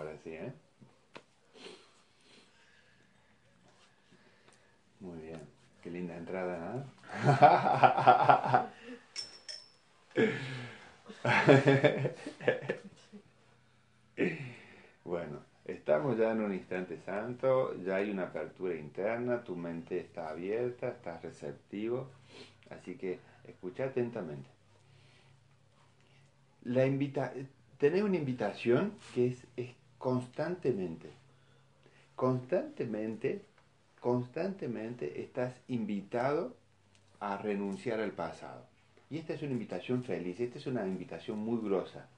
ahora sí, ¿eh? Muy bien. Qué linda entrada, bueno, estamos ya en un instante santo, ya hay una apertura interna, tu mente está abierta, estás receptivo, así que escucha atentamente. La invita tener una invitación que es, es constantemente, constantemente constantemente estás invitado a renunciar al pasado. Y esta es una invitación feliz, esta es una invitación muy grosa,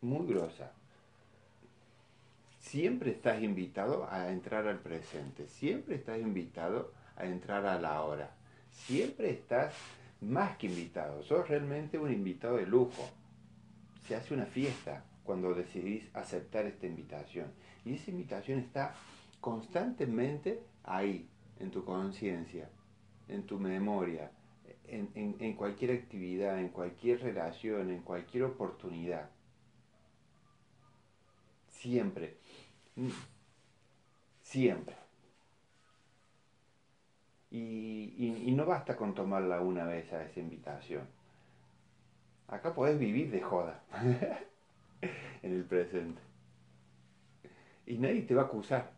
muy grosa. Siempre estás invitado a entrar al presente, siempre estás invitado a entrar a la hora, siempre estás más que invitado, sos realmente un invitado de lujo. Se hace una fiesta cuando decidís aceptar esta invitación. Y esa invitación está constantemente ahí, en tu conciencia, en tu memoria, en, cualquier actividad, en cualquier relación, en cualquier oportunidad. Siempre. Siempre. Y, y, no basta con tomarla una vez a esa invitación. Acá podés vivir de joda en el presente. Y nadie te va a acusar.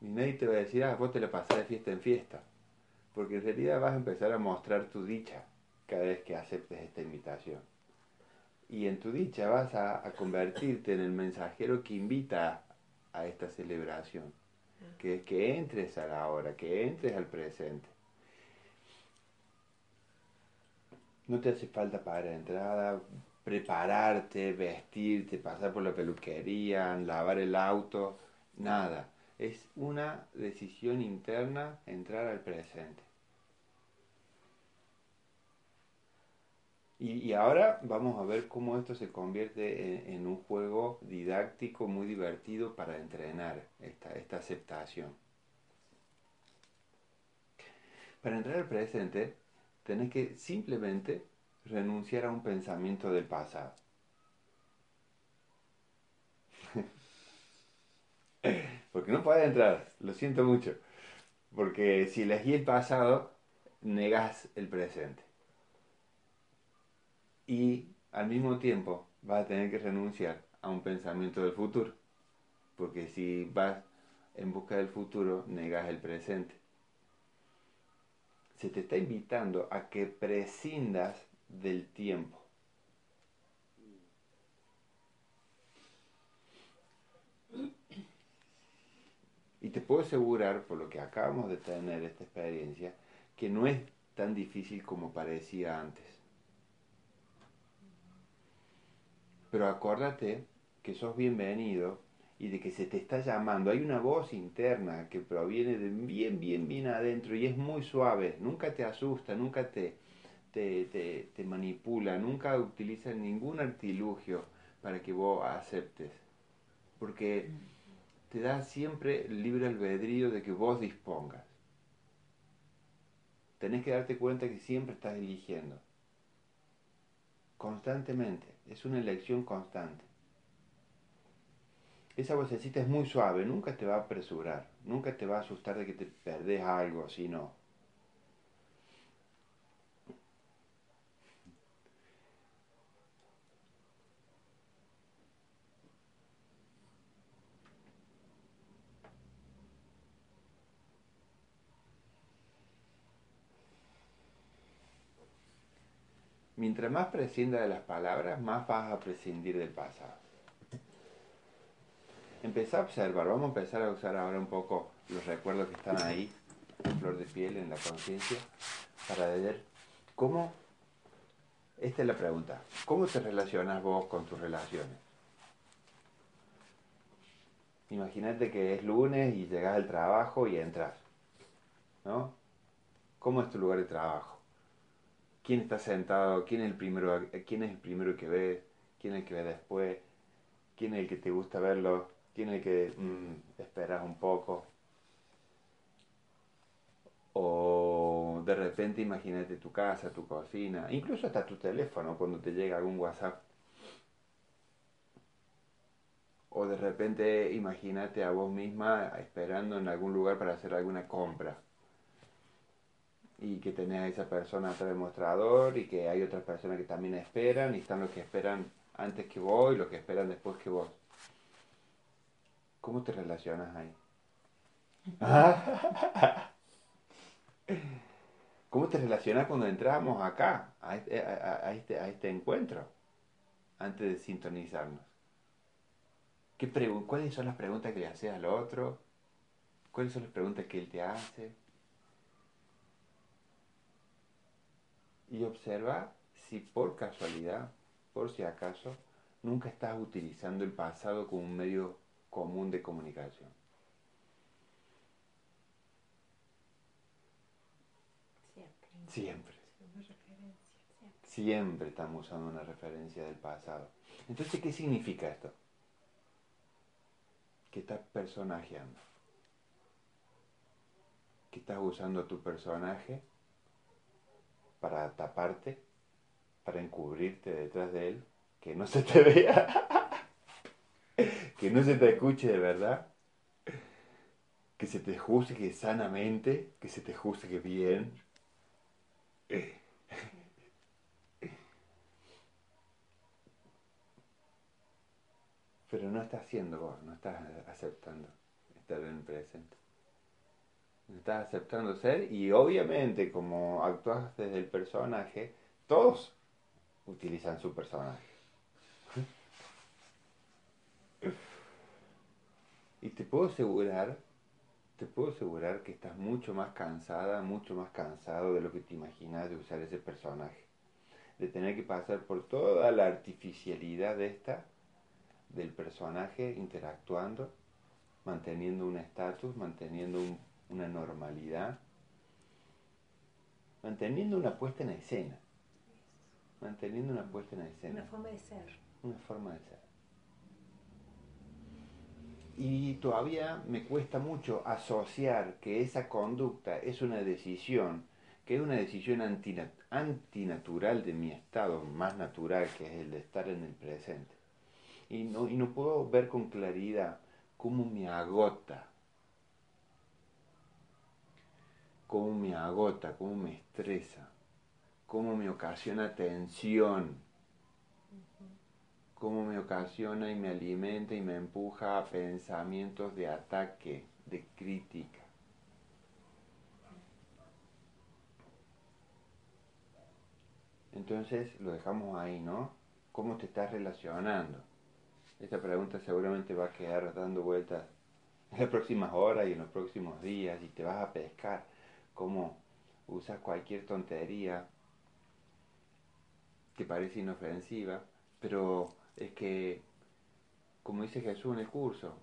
Y nadie te va a decir, ah, vos te la pasás de fiesta en fiesta. Porque en realidad vas a empezar a mostrar tu dicha cada vez que aceptes esta invitación. Y en tu dicha vas a, convertirte en el mensajero que invita a esta celebración. Que es que entres a la hora, que entres al presente. No te hace falta pagar entrada, prepararte, vestirte, pasar por la peluquería, lavar el auto, nada es una decisión interna entrar al presente. Y, ahora vamos a ver cómo esto se convierte en, un juego didáctico muy divertido para entrenar esta, esta aceptación. Para entrar al presente, tenés que simplemente renunciar a un pensamiento del pasado. Porque no puedes entrar, lo siento mucho. Porque si elegí el pasado, negas el presente. Y al mismo tiempo vas a tener que renunciar a un pensamiento del futuro. Porque si vas en busca del futuro, negas el presente. Se te está invitando a que prescindas del tiempo. Y te puedo asegurar, por lo que acabamos de tener esta experiencia, que no es tan difícil como parecía antes. Pero acuérdate que sos bienvenido y de que se te está llamando. Hay una voz interna que proviene de bien, bien, bien adentro y es muy suave. Nunca te asusta, nunca te, te, te manipula, nunca utiliza ningún artilugio para que vos aceptes. Porque te da siempre libre albedrío de que vos dispongas. Tenés que darte cuenta que siempre estás eligiendo. Constantemente. Es una elección constante. Esa vocecita es muy suave, nunca te va a apresurar, nunca te va a asustar de que te perdés algo, sino Mientras más prescinda de las palabras, más vas a prescindir del pasado. Empezá a observar, vamos a empezar a usar ahora un poco los recuerdos que están ahí, en flor de piel, en la conciencia, para ver cómo, esta es la pregunta, ¿cómo te relacionas vos con tus relaciones? Imagínate que es lunes y llegas al trabajo y entras, ¿no? ¿Cómo es tu lugar de trabajo? Quién está sentado, quién es el primero, quién es el primero que ves, quién es el que ve después, quién es el que te gusta verlo, quién es el que mm, esperas un poco. O de repente imagínate tu casa, tu cocina, incluso hasta tu teléfono cuando te llega algún WhatsApp. O de repente imagínate a vos misma esperando en algún lugar para hacer alguna compra. Y que tenés a esa persona atrás del mostrador y que hay otras personas que también esperan y están los que esperan antes que vos y los que esperan después que vos. ¿Cómo te relacionas ahí? ¿Cómo te relacionas cuando entramos acá, a este, a, este, a este encuentro, antes de sintonizarnos? ¿Qué ¿Cuáles son las preguntas que le haces al otro? ¿Cuáles son las preguntas que él te hace? Y observa si por casualidad, por si acaso, nunca estás utilizando el pasado como un medio común de comunicación. Siempre. Siempre estamos usando una referencia del pasado. Entonces, ¿qué significa esto? Que estás personajeando. Que estás usando tu personaje para taparte, para encubrirte detrás de él, que no se te vea, que no se te escuche de verdad, que se te juzgue sanamente, que se te juzgue bien, pero no estás haciendo vos, no estás aceptando estar en el presente. Estás aceptando ser y obviamente como actúas desde el personaje, todos utilizan su personaje. Y te puedo asegurar te puedo asegurar que estás mucho más cansada, mucho más cansado de lo que te imaginas de usar ese personaje. De tener que pasar por toda la artificialidad de esta, del personaje interactuando, manteniendo un estatus, manteniendo una normalidad, manteniendo una puesta en escena. Manteniendo una puesta en escena. Una forma de ser. Una forma de ser. Y todavía me cuesta mucho asociar que esa conducta es una decisión, que es una decisión antinatural de mi estado más natural, que es el de estar en el presente. Y no, y no puedo ver con claridad cómo me agota, cómo me agota, cómo me estresa, cómo me ocasiona tensión cómo me ocasiona y me alimenta y me empuja a pensamientos de ataque, de crítica. Entonces lo dejamos ahí, ¿no? ¿Cómo te estás relacionando? Esta pregunta seguramente va a quedar dando vueltas en las próximas horas y en los próximos días y te vas a pescar cómo usas cualquier tontería que parece inofensiva, pero es que, como dice Jesús en el curso,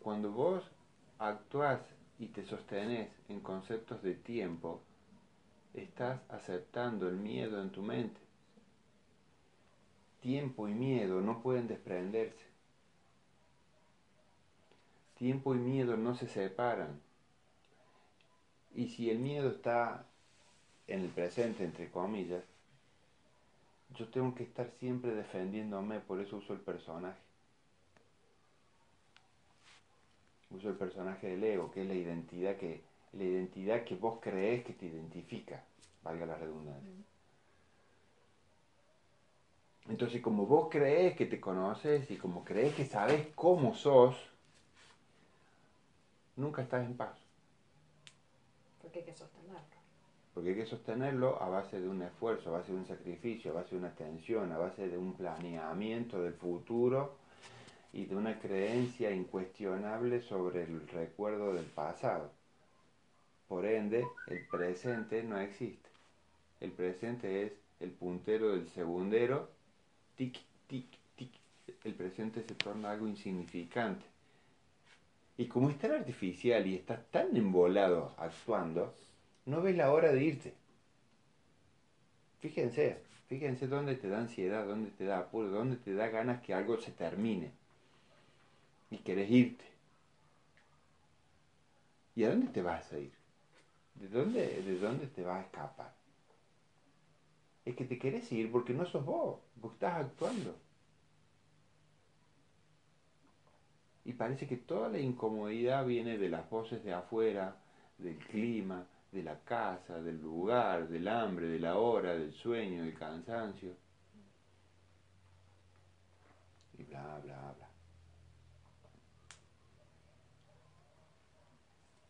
cuando vos actuás y te sostenés en conceptos de tiempo, estás aceptando el miedo en tu mente. Tiempo y miedo no pueden desprenderse. Tiempo y miedo no se separan. Y si el miedo está en el presente, entre comillas, yo tengo que estar siempre defendiéndome, por eso uso el personaje. Uso el personaje del ego, que es la identidad que, la identidad que vos crees que te identifica, valga la redundancia. Entonces, como vos crees que te conoces y como crees que sabes cómo sos, nunca estás en paz. Porque hay que sostenerlo porque hay que sostenerlo a base de un esfuerzo, a base de un sacrificio, a base de una atención, a base de un planeamiento del futuro y de una creencia incuestionable sobre el recuerdo del pasado. Por ende, el presente no existe. El presente es el puntero del segundero, tic, tic, tic. El presente se torna algo insignificante. Y como es tan artificial y está tan embolado actuando, no ves la hora de irte. Fíjense, fíjense dónde te da ansiedad, dónde te da apuro, dónde te da ganas que algo se termine. Y querés irte. ¿Y a dónde te vas a ir? ¿De dónde, ¿De dónde te vas a escapar? Es que te querés ir porque no sos vos, vos estás actuando. Y parece que toda la incomodidad viene de las voces de afuera, del clima, de la casa, del lugar, del hambre, de la hora, del sueño, del cansancio. Y bla, bla, bla.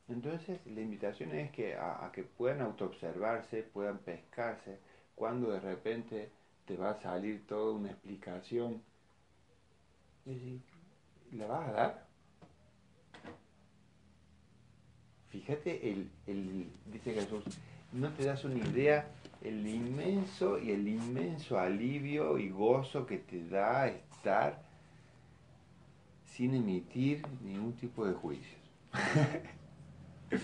Entonces la invitación es que a, que puedan autoobservarse, puedan pescarse, cuando de repente te va a salir toda una explicación. Y ¿la vas a dar? Fíjate, el, el, dice Jesús, no te das una idea el inmenso y el inmenso alivio y gozo que te da estar sin emitir ningún tipo de juicios.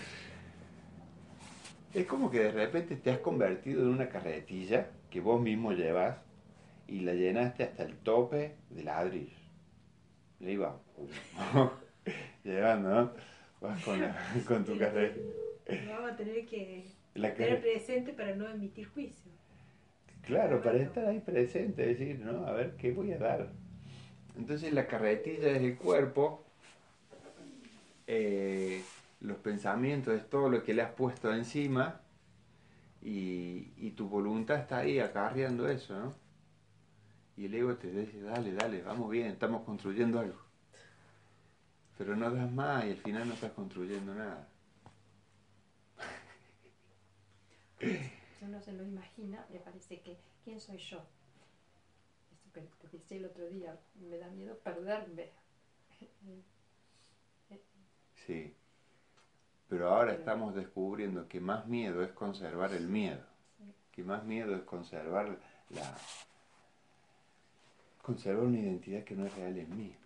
es como que de repente te has convertido en una carretilla que vos mismo llevas y la llenaste hasta el tope de ladrillos. Le iba llevando, ¿no? Vas con, con tu carrera. Vamos a tener que tener presente para no emitir juicio. Claro, para estar ahí presente, decir, ¿no? A ver, ¿qué voy a dar? Entonces la carretilla es el cuerpo, eh, los pensamientos es todo lo que le has puesto encima y, y tu voluntad está ahí acarreando eso, ¿no? Y el ego te dice, dale, dale, vamos bien, estamos construyendo algo. Pero no das más y al final no estás construyendo nada. Uno se lo imagina, le parece que, ¿quién soy yo? Esto que te decía el otro día, me da miedo perderme. Sí. Pero ahora estamos descubriendo que más miedo es conservar el miedo. Que más miedo es conservar la conservar una identidad que no es real en mí.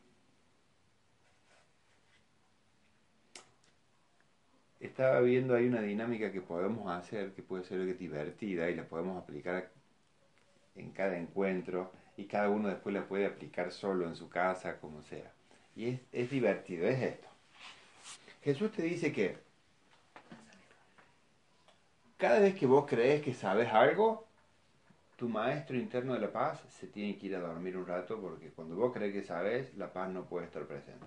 estaba viendo ahí una dinámica que podemos hacer, que puede ser divertida y la podemos aplicar en cada encuentro y cada uno después la puede aplicar solo en su casa, como sea. Y es, es divertido, es esto. Jesús te dice que cada vez que vos crees que sabes algo, tu maestro interno de la paz se tiene que ir a dormir un rato porque cuando vos crees que sabes, la paz no puede estar presente.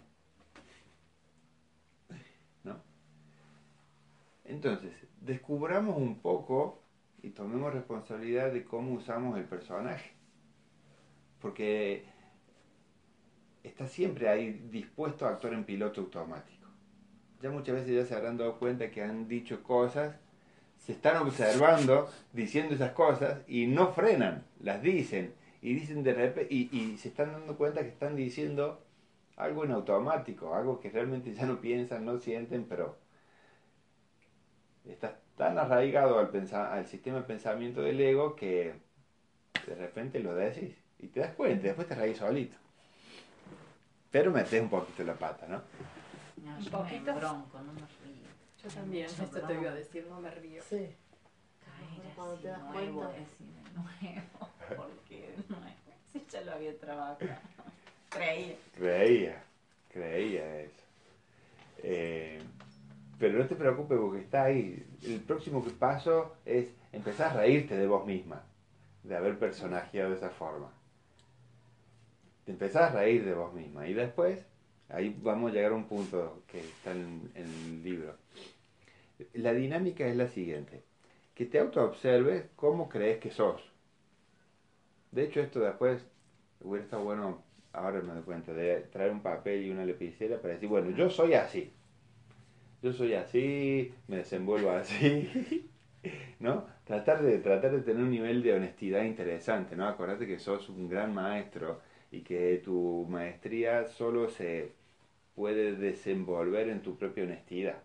Entonces, descubramos un poco y tomemos responsabilidad de cómo usamos el personaje. Porque está siempre ahí dispuesto a actuar en piloto automático. Ya muchas veces ya se habrán dado cuenta que han dicho cosas, se están observando diciendo esas cosas y no frenan, las dicen y dicen de repente y, y se están dando cuenta que están diciendo algo en automático, algo que realmente ya no piensan, no sienten, pero estás tan arraigado al, al sistema de pensamiento del ego que de repente lo decís y te das cuenta, y después te reís solito. Pero metes un poquito la pata, ¿no? No, un poquito. bronco, no. Yo también, esto te iba a decir, no me río. Sí. Caer Cuando así, te das nuevo, cuenta. decime nuevo, porque nuevo. Si ya lo había trabajado. Creía. Creía, creía eso. Eh, pero no te preocupes porque está ahí. El próximo paso es empezar a reírte de vos misma, de haber personajeado de esa forma. Te empezás a reír de vos misma. Y después, ahí vamos a llegar a un punto que está en, el libro. La dinámica es la siguiente. Que te autoobserves cómo crees que sos. De hecho, esto después hubiera estado bueno, ahora me doy cuenta, de traer un papel y una lapicera para decir, bueno, yo soy así yo soy así, me desenvuelvo así, ¿no? Tratar de, tratar de tener un nivel de honestidad interesante, ¿no? Acordate que sos un gran maestro y que tu maestría solo se puede desenvolver en tu propia honestidad.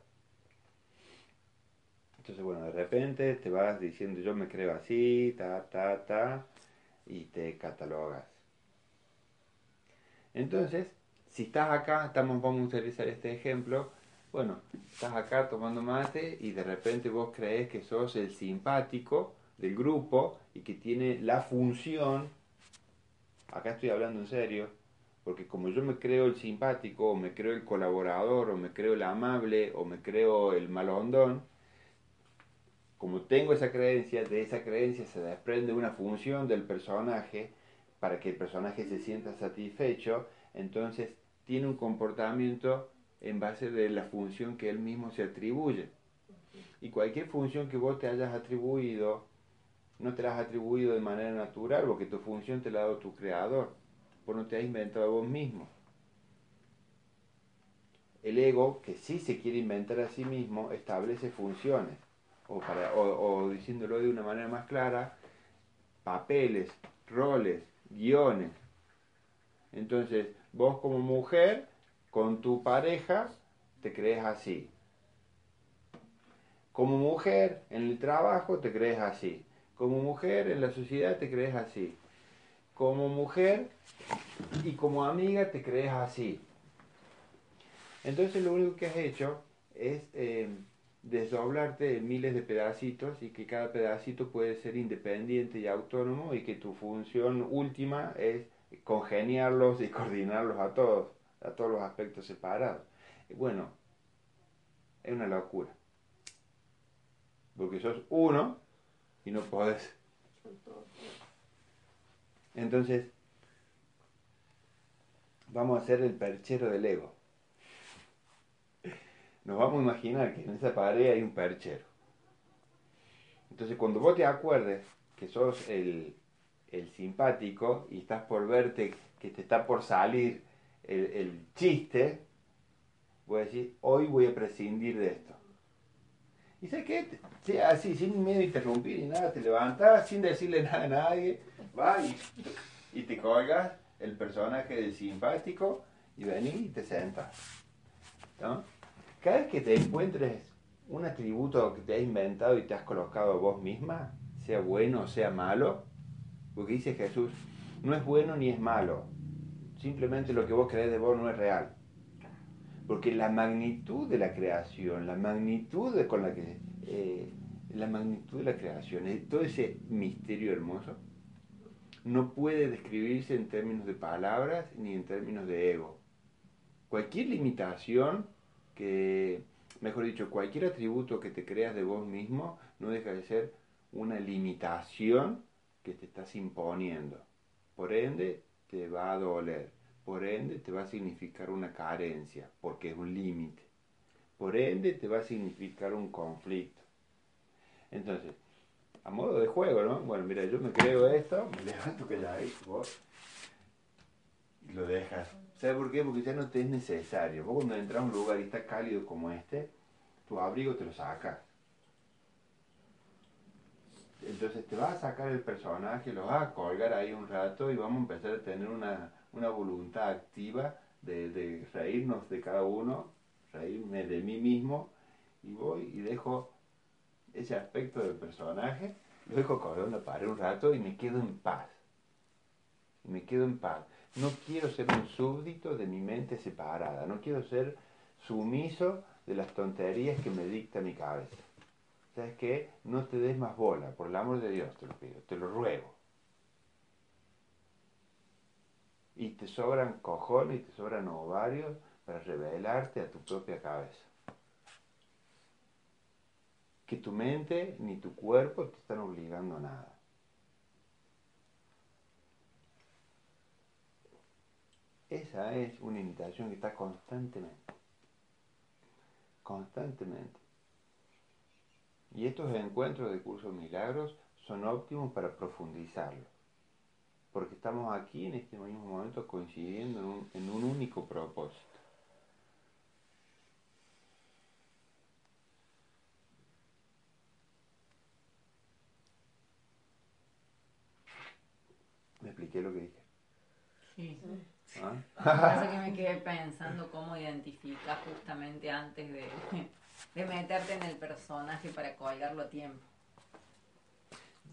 Entonces, bueno, de repente te vas diciendo yo me creo así, ta, ta, ta, y te catalogas. Entonces, si estás acá, estamos, vamos a utilizar este ejemplo, bueno, estás acá tomando mate y de repente vos crees que sos el simpático del grupo y que tiene la función, acá estoy hablando en serio, porque como yo me creo el simpático, o me creo el colaborador, o me creo el amable, o me creo el malondón, como tengo esa creencia, de esa creencia se desprende una función del personaje para que el personaje se sienta satisfecho, entonces tiene un comportamiento en base de la función que él mismo se atribuye. Y cualquier función que vos te hayas atribuido, no te la has atribuido de manera natural, porque tu función te la ha dado tu creador. Vos no te has inventado a vos mismo. El ego, que sí se quiere inventar a sí mismo, establece funciones. O, para, o diciéndolo de una manera más clara, papeles, roles, guiones. Entonces, vos como mujer, con tu pareja, te crees así. Como mujer, en el trabajo, te crees así. Como mujer, en la sociedad, te crees así. Como mujer y como amiga, te crees así. Entonces, lo único que has hecho es... Eh, desdoblarte en miles de pedacitos y que cada pedacito puede ser independiente y autónomo y que tu función última es congeniarlos y coordinarlos a todos, a todos los aspectos separados. Bueno, es una locura. Porque sos uno y no podés. Entonces, vamos a hacer el perchero del ego nos vamos a imaginar que en esa pared hay un perchero. Entonces cuando vos te acuerdes que sos el, simpático y estás por verte que te está por salir el, chiste, voy a decir, hoy voy a prescindir de esto. ¿Y sabes qué? así, sin miedo a interrumpir ni nada, te levantás sin decirle nada a nadie, vas y, y te colgas el personaje del simpático y venís y te sentas. ¿no? cada vez que te encuentres un atributo que te has inventado y te has colocado vos misma, sea bueno o sea malo, porque dice Jesús, no es bueno ni es malo, simplemente lo que vos crees de vos no es real. Porque la magnitud de la creación, la magnitud de, con la que eh, la magnitud de la creación, todo ese misterio hermoso, no puede describirse en términos de palabras ni en términos de ego. Cualquier limitación que, mejor dicho, cualquier atributo que te creas de vos mismo no deja de ser una limitación que te estás imponiendo. Por ende, te va a doler. Por ende, te va a significar una carencia, porque es un límite. Por ende, te va a significar un conflicto. Entonces, a modo de juego, ¿no? Bueno, mira, yo me creo esto, me levanto que ya hay, vos, y lo dejas ¿Sabes por qué? Porque ya no te es necesario. Vos cuando entras a un lugar y está cálido como este, tu abrigo te lo sacas. Entonces te vas a sacar el personaje, lo vas a colgar ahí un rato y vamos a empezar a tener una, voluntad activa de, de, reírnos de cada uno, reírme de mí mismo y voy y dejo ese aspecto del personaje, lo dejo colgando para un rato y me quedo en paz. Me quedo en paz. No quiero ser un súbdito de mi mente separada, no quiero ser sumiso de las tonterías que me dicta mi cabeza. ¿Sabes qué? No te des más bola, por el amor de Dios te lo pido, te lo ruego. Y te sobran cojones y te sobran ovarios para revelarte a tu propia cabeza. Que tu mente ni tu cuerpo te están obligando a nada. Esa es una invitación que está constantemente. Constantemente. Y estos encuentros de cursos milagros son óptimos para profundizarlo. Porque estamos aquí en este mismo momento coincidiendo en un, en un único propósito. ¿Me expliqué lo que dije? Sí. ¿Ah? que me quedé pensando cómo identificas justamente antes de, de meterte en el personaje para colgarlo a tiempo.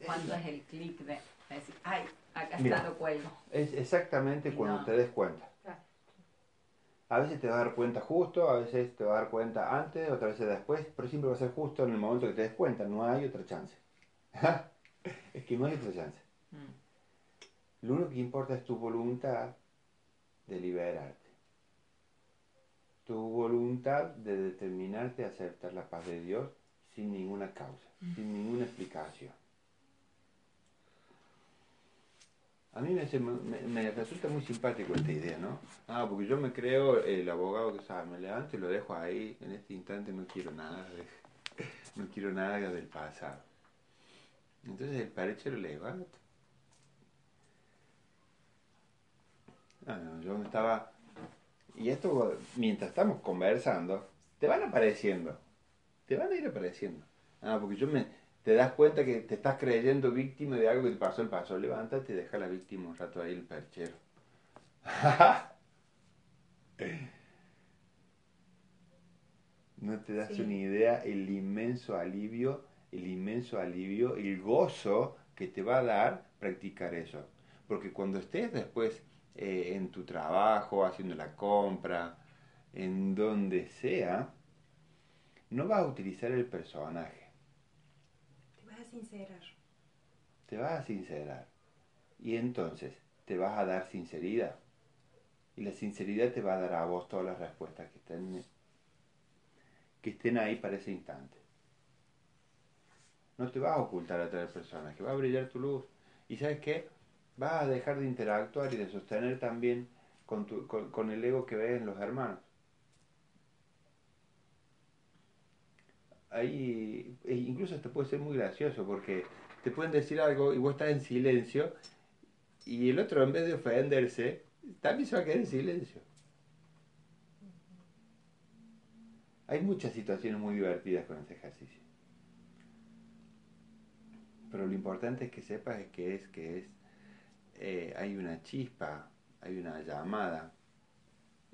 ¿Cuándo es el clic de, decir, ay, acá está lo cuelgo? Es exactamente cuando te des cuenta. A veces te vas a dar cuenta justo, a veces te vas a dar cuenta antes, otras veces después, pero siempre va a ser justo en el momento que te des cuenta, no hay otra chance. es que no hay otra chance. Mm. Lo único que importa es tu voluntad de liberarte. Tu voluntad de determinarte a aceptar la paz de Dios sin ninguna causa, sin ninguna explicación. A mí me, me, me, resulta muy simpático esta idea, ¿no? Ah, porque yo me creo el abogado que sabe, me levanto y lo dejo ahí, en este instante no quiero nada, no quiero nada del pasado. Entonces el pareche lo Ah, yo me estaba... Y esto, mientras estamos conversando, te van apareciendo, te van a ir apareciendo. Ah, porque yo me, te das cuenta que te estás creyendo víctima de algo que te pasó el paso. Levántate y deja la víctima un rato ahí el perchero. no te das una idea el inmenso alivio, el inmenso alivio, el gozo que te va a dar practicar eso. Porque cuando estés después eh, en tu trabajo, haciendo la compra, en donde sea, no vas a utilizar el personaje sincerar. Te vas a sincerar. Y entonces te vas a dar sinceridad. Y la sinceridad te va a dar a vos todas las respuestas que estén, que estén ahí para ese instante. No te vas a ocultar a otra persona, que va a brillar tu luz. Y sabes qué? Vas a dejar de interactuar y de sostener también con, tu, con el ego que ves en los hermanos. ahí e incluso esto puede ser muy gracioso porque te pueden decir algo y vos estás en silencio y el otro en vez de ofenderse también se va a quedar en silencio. Hay muchas situaciones muy divertidas con este ejercicio. Pero lo importante es que sepas que es que es eh, hay una chispa, hay una llamada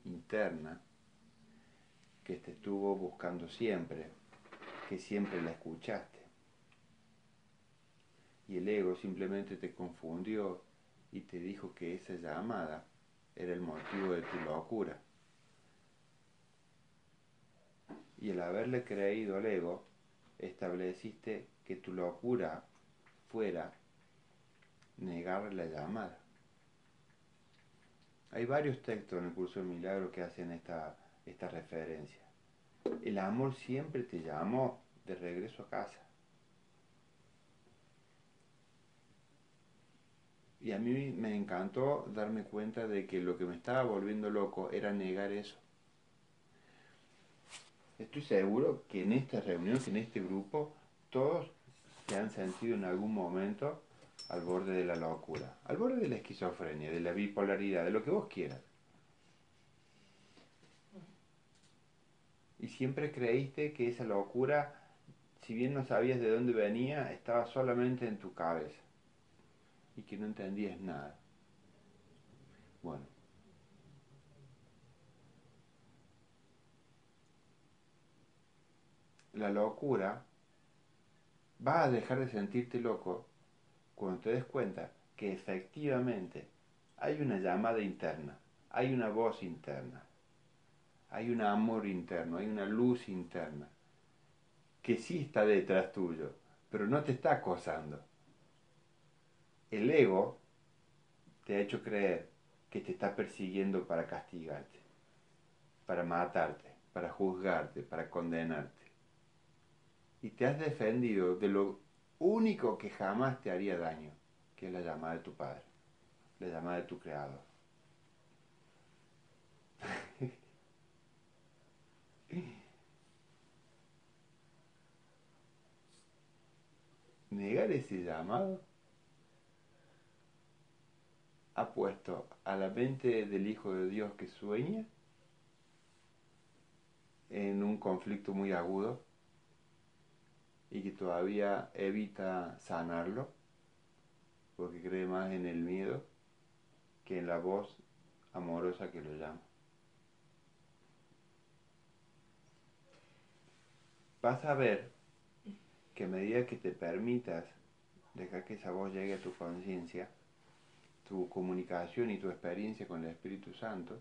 interna que te estuvo buscando siempre que siempre la escuchaste. Y el ego simplemente te confundió y te dijo que esa llamada era el motivo de tu locura. Y al haberle creído al ego, estableciste que tu locura fuera negar la llamada. Hay varios textos en el curso del milagro que hacen esta, esta referencia. El amor siempre te llamó de regreso a casa. Y a mí me encantó darme cuenta de que lo que me estaba volviendo loco era negar eso. Estoy seguro que en esta reunión, que en este grupo, todos se han sentido en algún momento al borde de la locura, al borde de la esquizofrenia, de la bipolaridad, de lo que vos quieras. y siempre creíste que esa locura, si bien no sabías de dónde venía, estaba solamente en tu cabeza y que no entendías nada. Bueno. La locura va a dejar de sentirte loco cuando te des cuenta que efectivamente hay una llamada interna, hay una voz interna hay un amor interno, hay una luz interna que sí está detrás tuyo, pero no te está acosando. El ego te ha hecho creer que te está persiguiendo para castigarte, para matarte, para juzgarte, para condenarte. Y te has defendido de lo único que jamás te haría daño, que es la llamada de tu Padre, la llamada de tu Creador. negar ese llamado ha puesto a la mente del Hijo de Dios que sueña en un conflicto muy agudo y que todavía evita sanarlo porque cree más en el miedo que en la voz amorosa que lo llama. Vas a ver que a medida que te permitas dejar que esa voz llegue a tu conciencia, tu comunicación y tu experiencia con el Espíritu Santo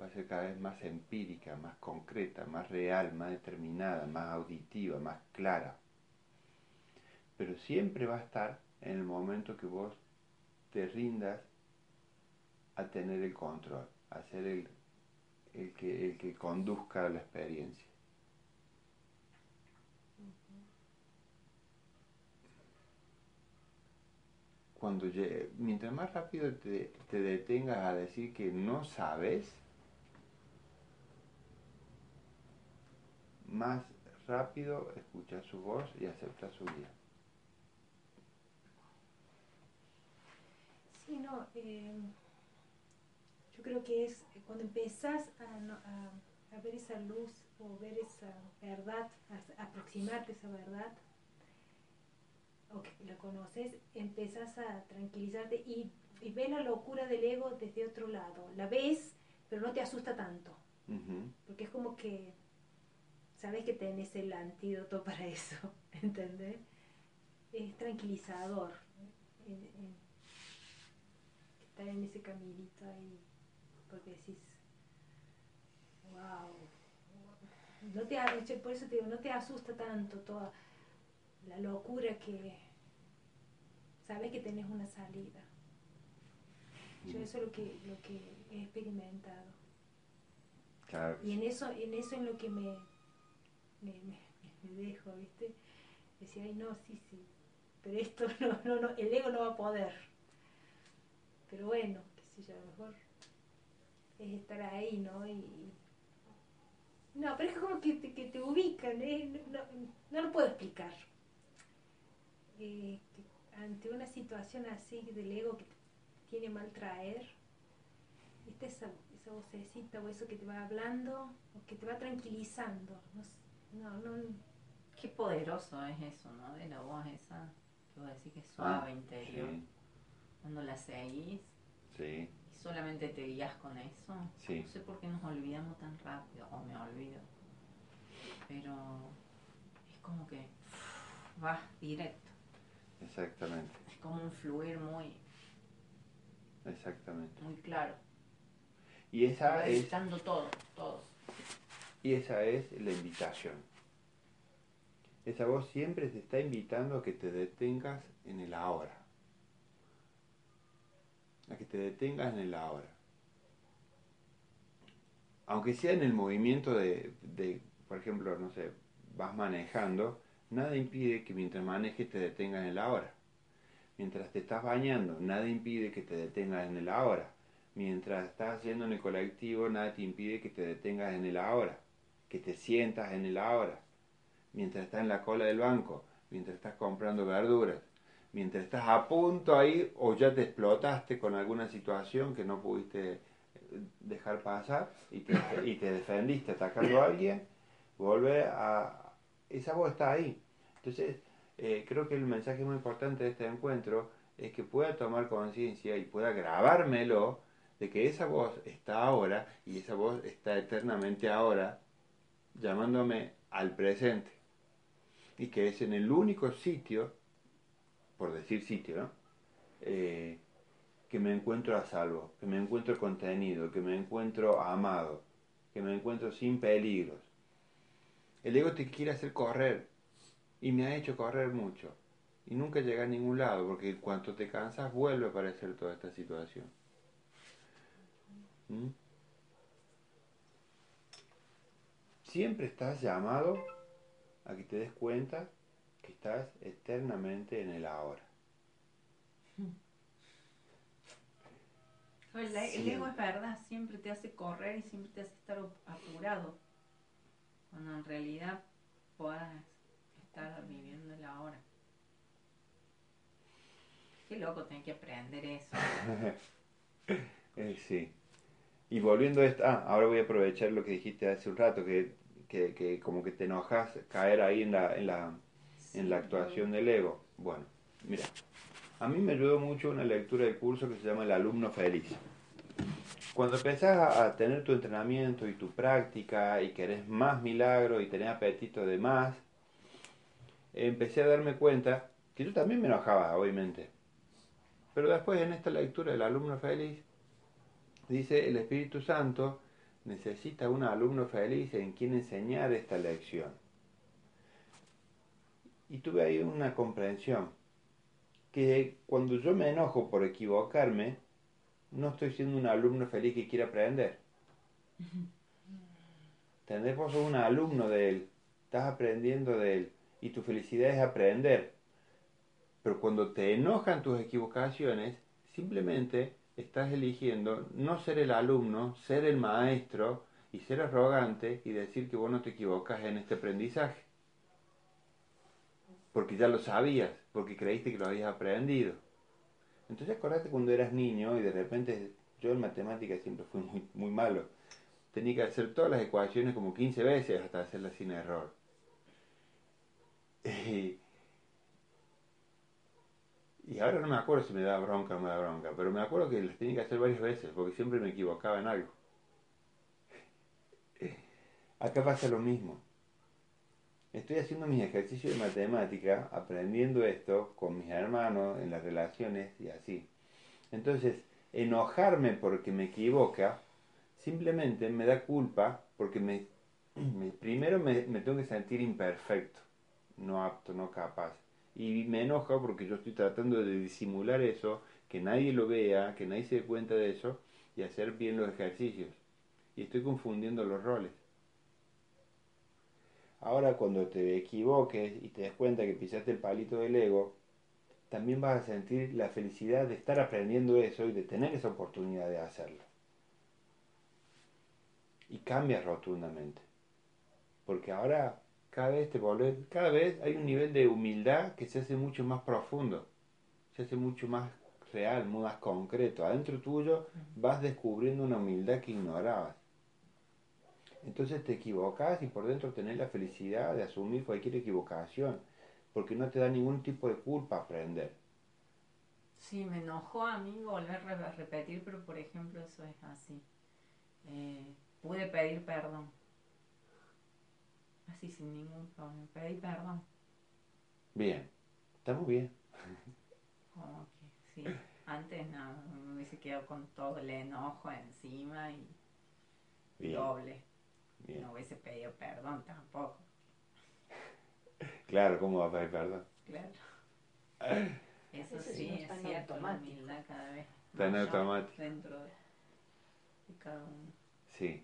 va a ser cada vez más empírica, más concreta, más real, más determinada, más auditiva, más clara. Pero siempre va a estar en el momento que vos te rindas a tener el control, a ser el, el, que, el que conduzca la experiencia. cuando mientras más rápido te, te detengas a decir que no sabes, más rápido escuchas su voz y aceptas su guía. Sí, no, eh, yo creo que es cuando empezás a, a, ver esa luz o ver esa verdad, a, aproximarte a esa verdad, o que la conoces, empezás a tranquilizarte y, y ves la locura del ego desde otro lado. La ves, pero no te asusta tanto. Porque es como que sabes que tenés el antídoto para eso, ¿entendés? Es tranquilizador estar en ese caminito ahí, porque decís, wow, no te, por eso te digo, no te asusta tanto toda la locura que sabes que tenés una salida. Yo eso es lo que, lo que he experimentado. Y en eso, en eso en lo que me, me, me, dejo, ¿viste? Decía, ay, no, sí, sí, pero esto no, no, no, el ego no va a poder. Pero bueno, qué sé yo, a lo mejor es estar ahí, ¿no? Y, no, pero es como que te, que te ubican, ¿eh? no, no, lo puedo explicar. Eh, ante una situación así del ego que te tiene mal traer, esta esa, esa vocecita o eso que te va hablando o que te va tranquilizando. No, no, no. Qué poderoso es eso, ¿no? De la voz esa, que vos decís que es suave, ah, interior. Cuando la seguís. Sí. Y solamente te guías con eso. Sí. No sé por qué nos olvidamos tan rápido, o me olvido. Pero es como que vas directo. Exactamente. Es como un fluir muy. Exactamente. Muy claro. Y esa es. todo, todo. Y esa es la invitación. Esa voz siempre te está invitando a que te detengas en el ahora. A que te detengas en el ahora. Aunque sea en el movimiento de, de por ejemplo, no sé, vas manejando, nada impide que mientras manejes te detengas en el ahora. Mientras te estás bañando, nada impide que te detengas en el ahora. Mientras estás yendo en el colectivo, nada te impide que te detengas en el ahora que te sientas en el ahora, mientras estás en la cola del banco, mientras estás comprando verduras, mientras estás a punto ahí o ya te explotaste con alguna situación que no pudiste eh, dejar pasar y te, te defendiste atacando a alguien, vuelve a... Esa voz está ahí. Entonces, eh, creo que el mensaje muy importante de este encuentro es que pueda tomar conciencia y pueda grabármelo de que esa voz está ahora y esa voz está eternamente ahora llamándome al presente. Y que es en el único sitio, por decir sitio, ¿no? Eh, que me encuentro a salvo, que me encuentro contenido, que me encuentro amado, que me encuentro sin peligros. El ego te quiere hacer correr y me ha hecho correr mucho y nunca llega a ningún lado porque cuando te cansas vuelve a aparecer toda esta situación. ¿Mm? Siempre estás llamado a que te des cuenta que estás eternamente en el ahora. El, ego es verdad, siempre te hace correr y siempre te hace estar apurado. Cuando en realidad puedas estar viviendo el ahora. Qué loco tener que aprender eso. Eh, sí. Y volviendo a esto, ah, ahora voy a aprovechar lo que dijiste hace un rato, que que, que, como que te enojas caer ahí en la, en la, en la actuación del ego. Bueno, mira, a mí me ayudó mucho una lectura del curso que se llama El alumno feliz. Cuando empezás a, tener tu entrenamiento y tu práctica y querés más milagro y tenés apetito de más, empecé a darme cuenta que yo también me enojaba, obviamente. Pero después en esta lectura del alumno feliz, dice el Espíritu Santo necesita un alumno feliz en quien enseñar esta lección. Y tuve ahí una comprensión, que cuando yo me enojo por equivocarme, no estoy siendo un alumno feliz que quiere aprender. ¿Entendés? Vos sos un alumno de él, estás aprendiendo de él, y tu felicidad es aprender. Pero cuando te enojan tus equivocaciones, simplemente estás eligiendo no ser el alumno, ser el maestro y ser arrogante y decir que vos no te equivocas en este aprendizaje. Porque ya lo sabías, porque creíste que lo habías aprendido. Entonces acordate cuando eras niño y de repente yo en matemáticas siempre fui muy, muy malo. Tenía que hacer todas las ecuaciones como 15 veces hasta hacerlas sin error. ahora no me acuerdo si me da bronca o no me da bronca, pero me acuerdo que las tenía que hacer varias veces porque siempre me equivocaba en algo. Acá pasa lo mismo. Estoy haciendo mis ejercicios de matemática, aprendiendo esto con mis hermanos, en las relaciones y así. Entonces, enojarme porque me equivoca, simplemente me da culpa porque me, primero me, me, tengo que sentir imperfecto, no apto, no capaz. Y me enoja porque yo estoy tratando de disimular eso, que nadie lo vea, que nadie se dé cuenta de eso y hacer bien los ejercicios. Y estoy confundiendo los roles. Ahora cuando te equivoques y te des cuenta que pisaste el palito del ego, también vas a sentir la felicidad de estar aprendiendo eso y de tener esa oportunidad de hacerlo. Y cambias rotundamente. Porque ahora cada vez te volvés, cada vez hay un nivel de humildad que se hace mucho más profundo, se hace mucho más real, más concreto. Adentro tuyo vas descubriendo una humildad que ignorabas. Entonces te equivocas y por dentro tenés la felicidad de asumir cualquier equivocación, porque no te da ningún tipo de culpa aprender. Sí, me enojó a mí volver a repetir, pero por ejemplo eso es así. Eh, pude pedir perdón. Así sin ningún problema. Pedí perdón. Bien, estamos bien. Como que sí. Antes no, me hubiese quedado con todo el enojo encima y doble. No hubiese pedido perdón tampoco. Claro, ¿cómo va a pedir perdón? Claro. Eso sí, es cierto, la humildad cada vez está en automático. dentro de, cada uno. Sí.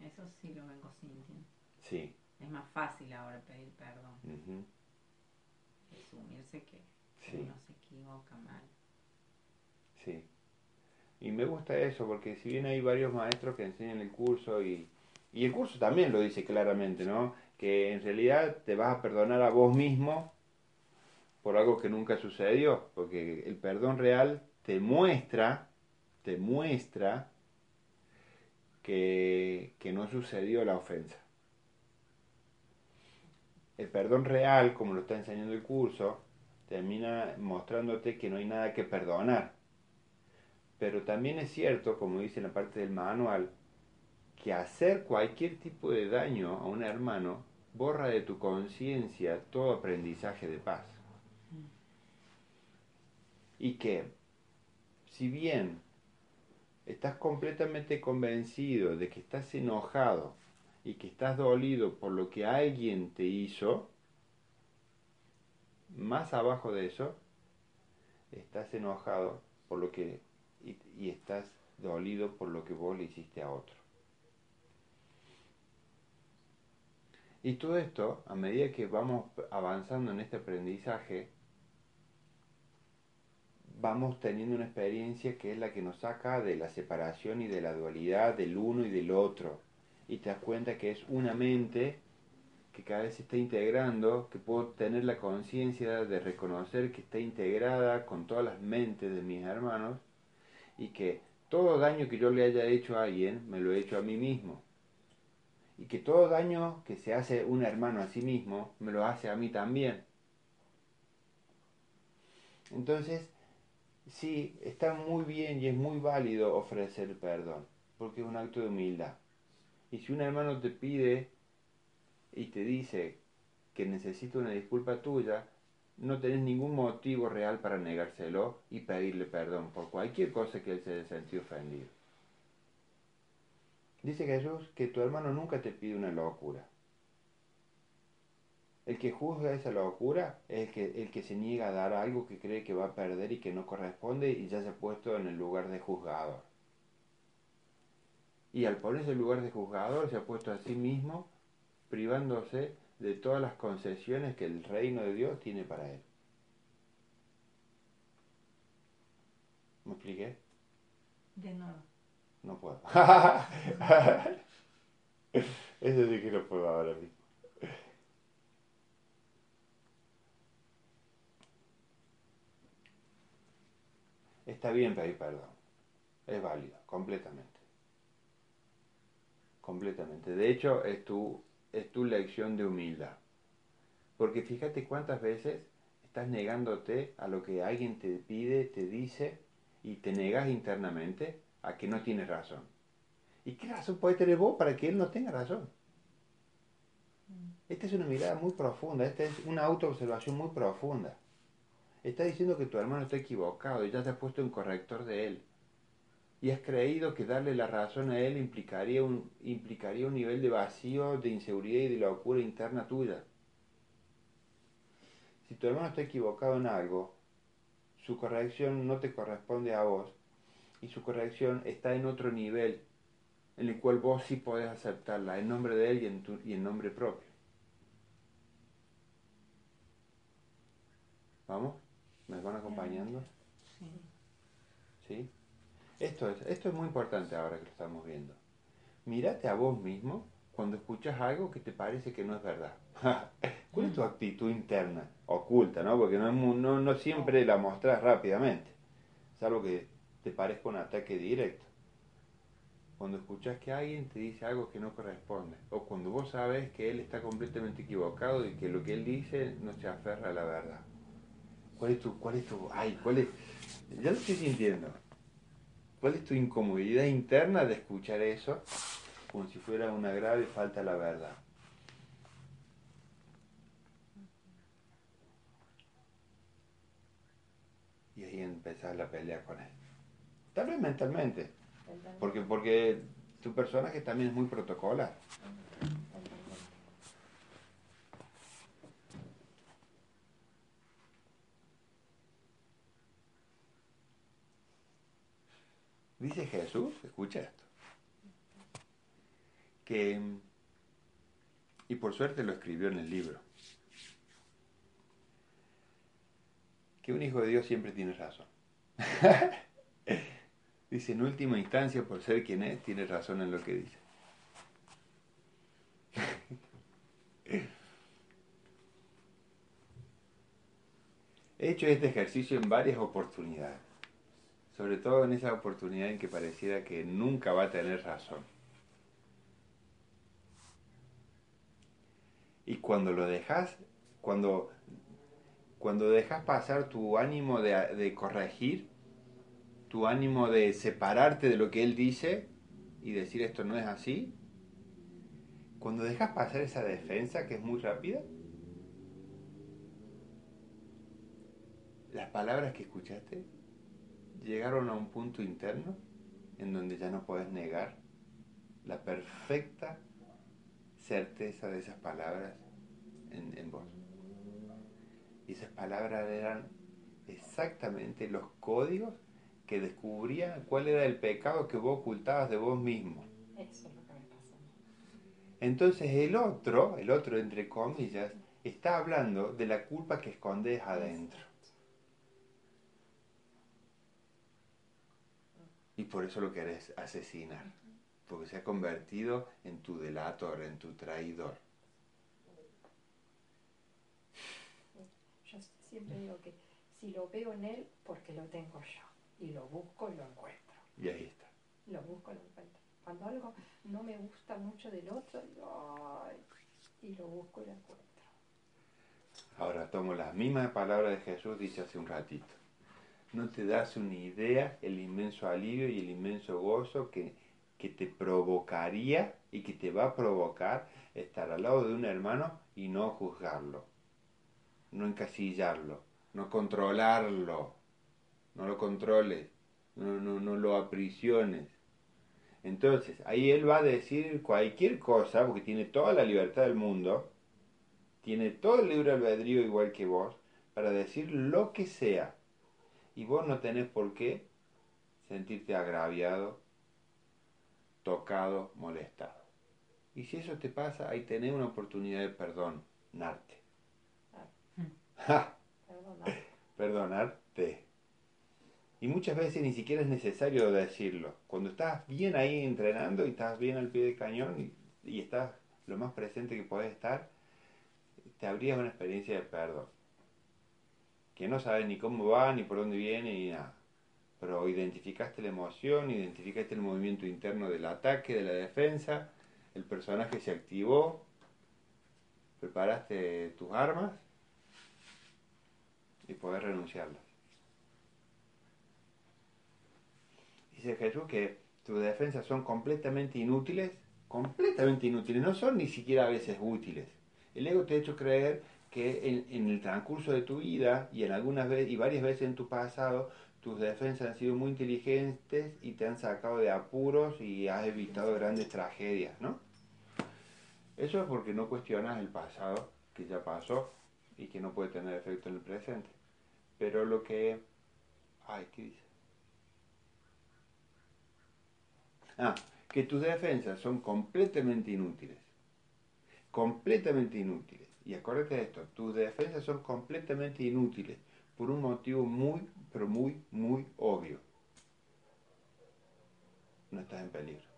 Eso sí lo vengo sintiendo. Sí. Es más fácil ahora pedir perdón. Uh Asumirse que uno se equivoca mal. Sí. Y me gusta eso, porque si bien hay varios maestros que enseñan el curso y y el curso también lo dice claramente, ¿no? Que en realidad te vas a perdonar a vos mismo por algo que nunca sucedió, porque el perdón real te muestra, te muestra que, que no sucedió la ofensa. El perdón real, como lo está enseñando el curso, termina mostrándote que no hay nada que perdonar. Pero también es cierto, como dice en la parte del manual, que hacer cualquier tipo de daño a un hermano borra de tu conciencia todo aprendizaje de paz. Y que, si bien estás completamente convencido de que estás enojado y que estás dolido por lo que alguien te hizo, más abajo de eso, estás enojado por lo que y, y estás dolido por lo que vos le hiciste a otro. Y todo esto, a medida que vamos avanzando en este aprendizaje, vamos teniendo una experiencia que es la que nos saca de la separación y de la dualidad del uno y del otro. Y te das cuenta que es una mente que cada vez se está integrando, que puedo tener la conciencia de reconocer que está integrada con todas las mentes de mis hermanos y que todo daño que yo le haya hecho a alguien, me lo he hecho a mí mismo y que todo daño que se hace un hermano a sí mismo me lo hace a mí también. Entonces, sí, está muy bien y es muy válido ofrecer perdón, porque es un acto de humildad. Y si un hermano te pide y te dice que necesita una disculpa tuya, no tenés ningún motivo real para negárselo y pedirle perdón por cualquier cosa que él se haya sentido ofendido. Dice Jesús que tu hermano nunca te pide una locura. El que juzga esa locura es el que, el que se niega a dar algo que cree que va a perder y que no corresponde y ya se ha puesto en el lugar de juzgador. Y al ponerse en el lugar de juzgador se ha puesto a sí mismo privándose de todas las concesiones que el reino de Dios tiene para él. ¿Me expliqué? De nuevo. No puedo. Eso sí que no puedo ahora mismo. Está bien pedir perdón. Es válido, completamente. Completamente. De hecho, es tu, es tu lección de humildad. Porque fíjate cuántas veces estás negándote a lo que alguien te pide, te dice, y te negas internamente a que no tienes razón. ¿Y qué razón puede tener vos para que él no tenga razón? Esta es una mirada muy profunda, esta es una autoobservación muy profunda. Está diciendo que tu hermano está equivocado y ya te has puesto en corrector de él. Y has creído que darle la razón a él implicaría un, implicaría un nivel de vacío, de inseguridad y de locura interna tuya. Si tu hermano está equivocado en algo, su corrección no te corresponde a vos y su corrección está en otro nivel en el cual vos sí podés aceptarla en nombre de él y en, tu, y en nombre propio. ¿Vamos? ¿Me van acompañando? Sí. ¿Sí? Esto es, esto es muy importante ahora que lo estamos viendo. Mírate a vos mismo cuando escuchas algo que te parece que no es verdad. ¿Cuál es tu actitud interna? Oculta, ¿no? Porque no, no, no siempre la mostrás rápidamente. Salvo que te parezca un ataque directo. Cuando escuchas que alguien te dice algo que no corresponde. O cuando vos sabes que él está completamente equivocado y que lo que él dice no se aferra a la verdad. ¿Cuál es tu, cuál es tu, ay, cuál es, ya lo estoy sintiendo. ¿Cuál es tu incomodidad interna de escuchar eso como si fuera una grave falta a la verdad? Y ahí empezás la pelea con él. Tal vez mentalmente. Porque, porque tu personaje también es muy protocolar. Dice Jesús, escucha esto, que, y por suerte lo escribió en el libro, que un hijo de Dios siempre tiene razón. dice, en última instancia, por ser quien es, tiene razón en lo que dice. He hecho este ejercicio en varias oportunidades sobre todo en esa oportunidad en que pareciera que nunca va a tener razón. Y cuando lo dejas, cuando, cuando dejas pasar tu ánimo de, de corregir, tu ánimo de separarte de lo que él dice y decir esto no es así, cuando dejas pasar esa defensa que es muy rápida, las palabras que escuchaste llegaron a un punto interno en donde ya no puedes negar la perfecta certeza de esas palabras en, en vos. Y esas palabras eran exactamente los códigos que descubrían cuál era el pecado que vos ocultabas de vos mismo. Eso es lo que me pasó. Entonces el otro, el otro entre comillas, está hablando de la culpa que escondes adentro. Y por eso lo querés asesinar, porque se ha convertido en tu delator, en tu traidor. Yo siempre digo que si lo veo en él, porque lo tengo yo, y lo busco y lo encuentro. Y ahí está. Lo busco y lo encuentro. Cuando algo no me gusta mucho del otro, y lo busco y lo encuentro. Ahora tomo las mismas palabras de Jesús, dice hace un ratito no te das una idea el inmenso alivio y el inmenso gozo que, que te provocaría y que te va a provocar estar al lado de un hermano y no juzgarlo, no encasillarlo, no controlarlo, no lo controles, no, no, no lo aprisiones. Entonces, ahí él va a decir cualquier cosa, porque tiene toda la libertad del mundo, tiene todo el libre albedrío igual que vos, para decir lo que sea y vos no tenés por qué sentirte agraviado, tocado, molestado. Y si eso te pasa, ahí tenés una oportunidad de perdonarte. Perdonarte. Perdonarte. Y muchas veces ni siquiera es necesario decirlo. Cuando estás bien ahí entrenando y estás bien al pie del cañón y, estás lo más presente que puedes estar, te habrías una experiencia de perdón. Que no sabes ni cómo va, ni por dónde viene, ni nada. Pero identificaste la emoción, identificaste el movimiento interno del ataque, de la defensa, el personaje se activó, preparaste tus armas y podés renunciarlas. Dice Jesús que tus defensas son completamente inútiles, completamente inútiles, no son ni siquiera a veces útiles. El ego te ha hecho creer que en, el transcurso de tu vida y en algunas veces y varias veces en tu pasado tus defensas han sido muy inteligentes y te han sacado de apuros y has evitado grandes tragedias, ¿no? Eso es porque no cuestionas el pasado que ya pasó y que no puede tener efecto en el presente. Pero lo que... Ay, ¿qué dice? Ah, que tus defensas son completamente inútiles. Completamente inútiles. Y acuérdate de esto, tus defensas son completamente inútiles por un motivo muy, pero muy, muy obvio. No estás en peligro.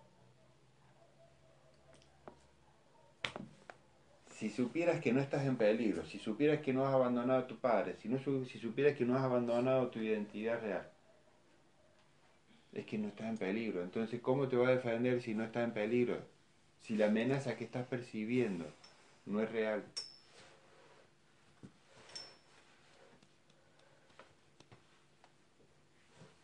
si supieras que no estás en peligro, si supieras que no has abandonado a tu padre, si, si supieras que no has abandonado tu identidad real, es que no estás en peligro. Entonces, ¿cómo te va a defender si no estás en peligro? Si la amenaza que estás percibiendo no es real.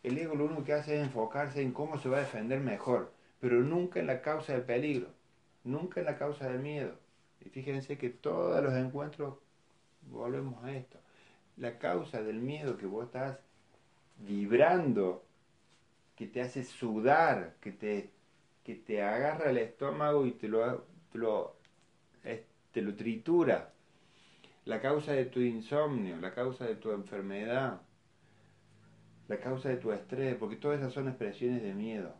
El ego lo único que hace es enfocarse en cómo se va a defender mejor, pero nunca en la causa del peligro, nunca en la causa del miedo. Y fíjense que todos los encuentros volvemos a esto. La causa del miedo que vos estás vibrando, que te hace sudar, que te, que te agarra el estómago y te lo, te lo, te lo tritura. La causa de tu insomnio, la causa de tu enfermedad, la causa de tu estrés, porque todas esas son expresiones de miedo.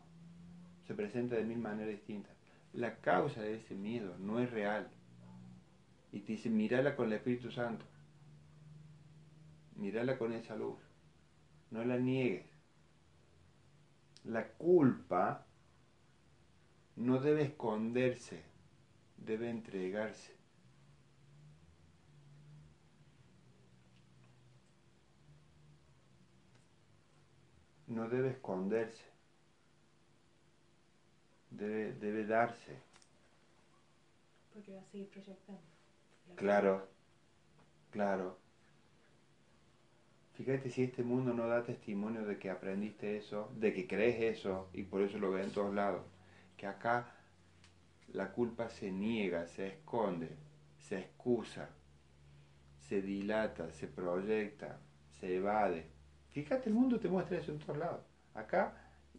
Se presenta de mil maneras distintas. La causa de ese miedo no es real. Y te dice, mírala con el Espíritu Santo. Mírala con esa luz. No la niegues. La culpa no debe esconderse, debe entregarse. No debe esconderse, debe, debe darse. Porque va a seguir proyectando. Claro, claro. Fíjate si este mundo no da testimonio de que aprendiste eso, de que crees eso y por eso lo ves en todos lados. Que acá la culpa se niega, se esconde, se excusa, se dilata, se proyecta, se evade. Fíjate, el mundo te muestra eso en todos lados. Acá,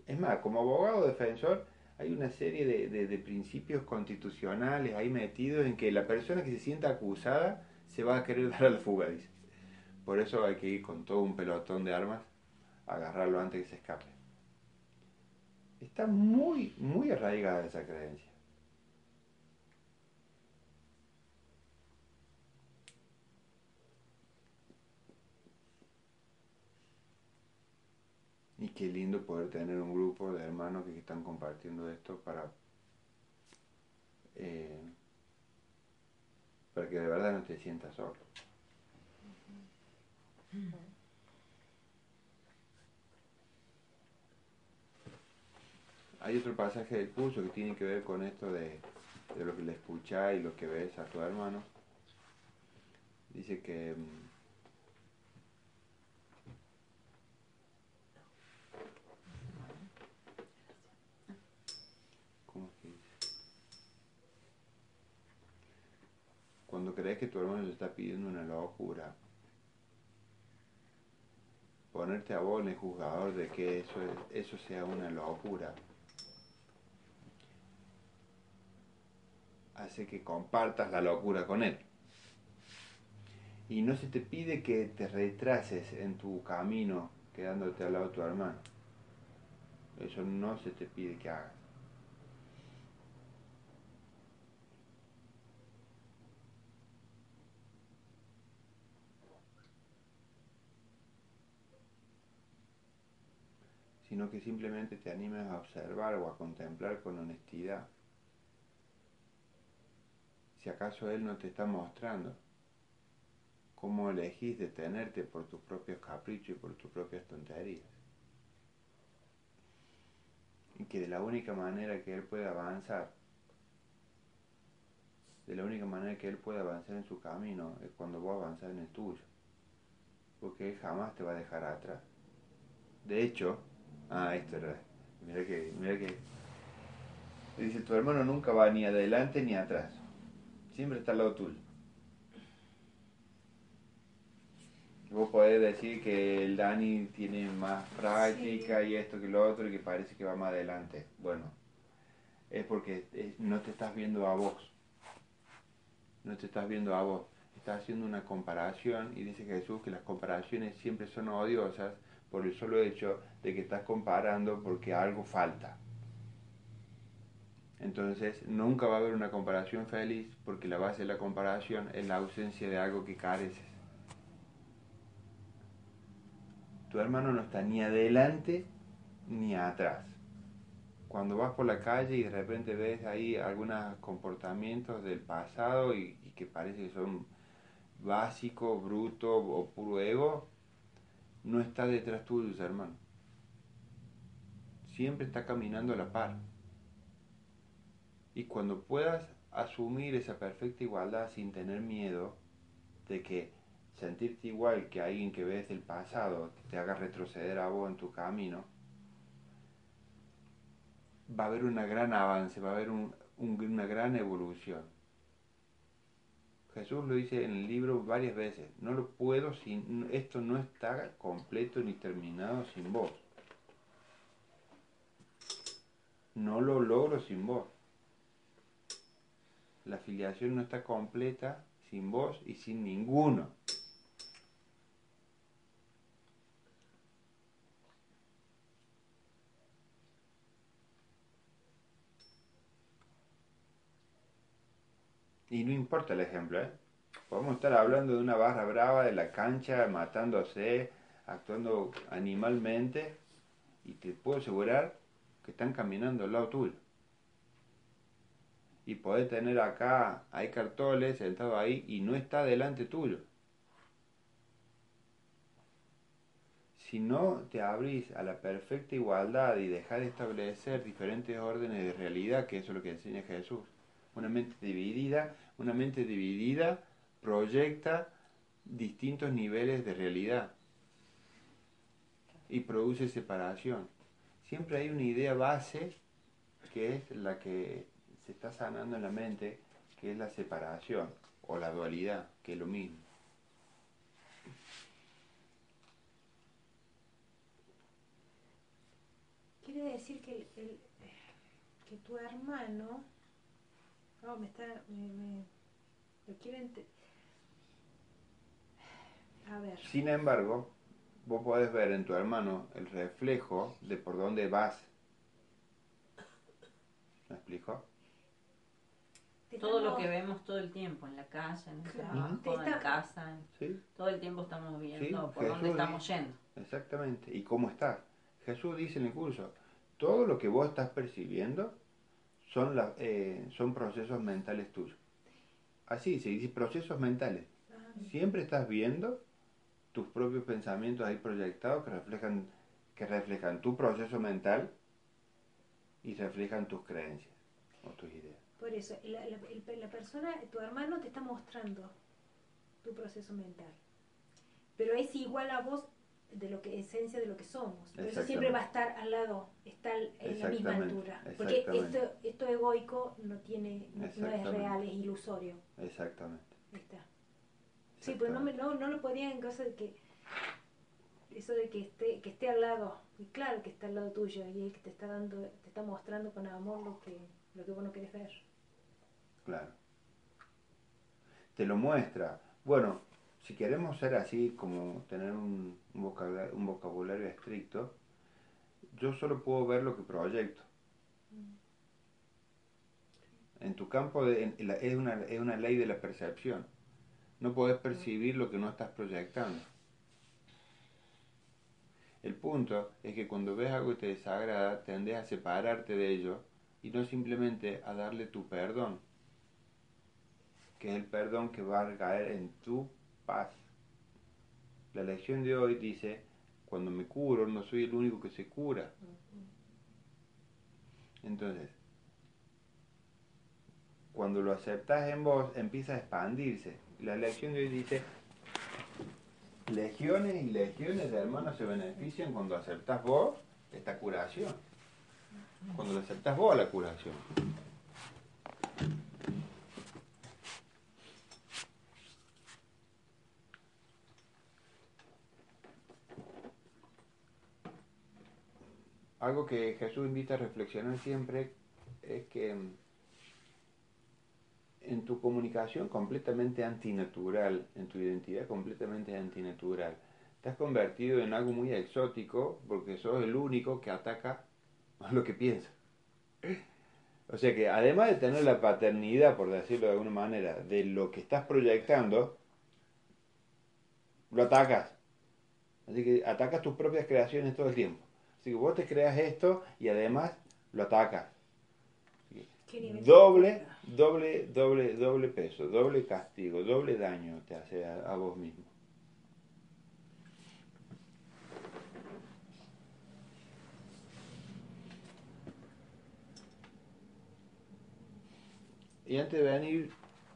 es más, como abogado defensor, hay una serie de, principios constitucionales ahí metidos en que la persona que se sienta acusada se va a querer dar a la fuga, dice. Por eso hay que ir con todo un pelotón de armas a agarrarlo antes que se escape. Está muy, muy arraigada esa creencia. Y qué lindo poder tener un grupo de hermanos que están compartiendo esto para, eh, para que de verdad no te sientas solo. Hay otro pasaje del curso que tiene que ver con esto de, de lo que le escucháis y lo que ves a tu hermano. Dice que mm, Cuando crees que tu hermano le está pidiendo una locura, ponerte a vos en el juzgador de que eso, eso sea una locura, hace que compartas la locura con él. Y no se te pide que te retrases en tu camino quedándote al lado de tu hermano. Eso no se te pide que hagas. Sino que simplemente te animes a observar o a contemplar con honestidad si acaso Él no te está mostrando cómo elegís detenerte por tus propios caprichos y por tus propias tonterías. Y que de la única manera que Él puede avanzar, de la única manera que Él puede avanzar en su camino es cuando vos avanzas en el tuyo. Porque Él jamás te va a dejar atrás. De hecho, ah, esto era, mira que, mira que, dice, tu hermano nunca va ni adelante ni atrás. Siempre está al lado tuyo. Vos podés decir que el Dani tiene más práctica y esto que lo otro y que parece que va más adelante. Bueno, es porque no te estás viendo a vos. No te estás viendo a vos. Estás haciendo una comparación y dice Jesús que las comparaciones siempre son odiosas por el solo hecho de que estás comparando porque algo falta. Entonces nunca va a haber una comparación feliz porque la base de la comparación es la ausencia de algo que careces. Tu hermano no está ni adelante ni atrás. Cuando vas por la calle y de repente ves ahí algunos comportamientos del pasado y, que parece que son básicos, brutos o puro ego, no está detrás tuyo, hermano. Siempre está caminando a la par. Y cuando puedas asumir esa perfecta igualdad sin tener miedo de que sentirte igual que alguien que ves del pasado te haga retroceder a vos en tu camino, va a haber un gran avance, va a haber una gran evolución. Jesús lo dice en el libro varias veces, no lo puedo sin, esto no está completo ni terminado sin vos. No lo logro sin vos. La filiación no está completa sin vos y sin ninguno. Y no importa el ejemplo, ¿eh? Podemos estar hablando de una barra brava de la cancha, matándose, actuando animalmente, y te puedo asegurar que están caminando al lado tuyo y podés tener acá, hay cartoles sentado ahí y no está delante tuyo. Si no te abrís a la perfecta igualdad y dejar de establecer diferentes órdenes de realidad, que eso es lo que enseña Jesús, una mente dividida, una mente dividida proyecta distintos niveles de realidad y produce separación. Siempre hay una idea base que es la que se está sanando en la mente, que es la separación o la dualidad, que es lo mismo. Quiere decir que, el, que tu hermano, oh, me está, me, lo quiere a ver. Sin embargo, vos podés ver en tu hermano el reflejo de por dónde vas. ¿Me explico? todo lo que vemos todo el tiempo, en la calle, en el trabajo, en casa, todo el tiempo estamos viendo por dónde estamos yendo. Exactamente, y cómo está. Jesús dice en el curso, todo lo que vos estás percibiendo son, la, eh, son procesos mentales tuyos. Así se dice, procesos mentales. Siempre estás viendo tus propios pensamientos ahí proyectados que reflejan, que reflejan tu proceso mental y reflejan tus creencias o tus ideas. Por eso, la, la, persona, tu hermano te está mostrando tu proceso mental. Pero es igual a vos de lo que esencia de lo que somos. Por eso siempre va a estar al lado, está en la misma altura. Porque esto, esto egoico no tiene, no, es real, es ilusorio. Exactamente. Está. Sí, pues no, me, no, no lo podía en caso de que eso de que esté, que esté al lado, y claro que está al lado tuyo, y él que te está dando, te está mostrando con amor lo que, lo que vos no querés ver. Claro. Te lo muestra. Bueno, si queremos ser así, como tener un, vocabulario, un vocabulario estricto, yo solo puedo ver lo que proyecto. En tu campo de, es, una, es una ley de la percepción. No puedes percibir lo que no estás proyectando. El punto es que cuando ves algo que te desagrada, tendes a separarte de ello y no simplemente a darle tu perdón, que es el perdón que va a caer en tu paz. La lección de hoy dice, cuando me curo, no soy el único que se cura. Entonces, cuando lo aceptas en vos, empieza a expandirse. La lección de hoy dice, legiones y legiones de hermanos se benefician cuando aceptas vos esta curación. Cuando lo aceptas vos la curación. Algo que Jesús invita a reflexionar siempre es que en tu comunicación completamente antinatural, en tu identidad completamente antinatural. Te has convertido en algo muy exótico porque sos el único que ataca lo que piensa. O sea que además de tener la paternidad, por decirlo de alguna manera, de lo que estás proyectando, lo atacas. Así que atacas tus propias creaciones todo el tiempo. Así que vos te creas esto y además lo atacas. Doble, doble, doble, doble peso, doble castigo, doble daño te hace a, vos mismo. Y antes de venir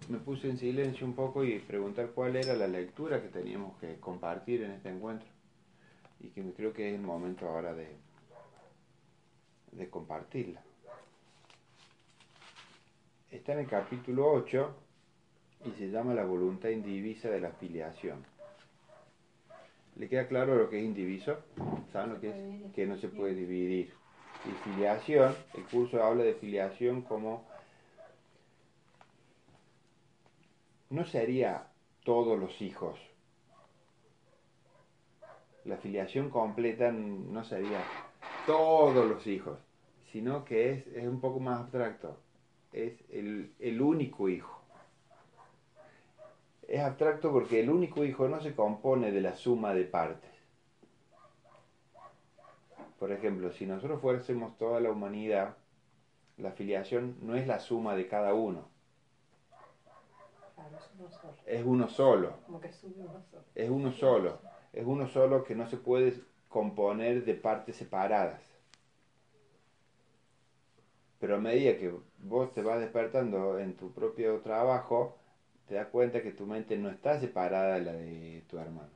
me puse en silencio un poco y preguntar cuál era la lectura que teníamos que compartir en este encuentro. Y que creo que es el momento ahora de, de compartirla está en el capítulo 8 y se llama la voluntad indivisa de la filiación. ¿Le queda claro lo que es indiviso? ¿Saben lo que es? Que no se puede dividir. Y filiación, el curso habla de filiación como... No sería todos los hijos. La filiación completa no sería todos los hijos, sino que es, es un poco más abstracto es el, único hijo. Es abstracto porque el único hijo no se compone de la suma de partes. Por ejemplo, si nosotros fuésemos toda la humanidad, la filiación no es la suma de cada uno. es uno solo. Es uno solo. Es uno solo que no se puede componer de partes separadas. Pero a medida que vos te vas despertando en tu propio trabajo, te das cuenta que tu mente no está separada de la de tu hermano.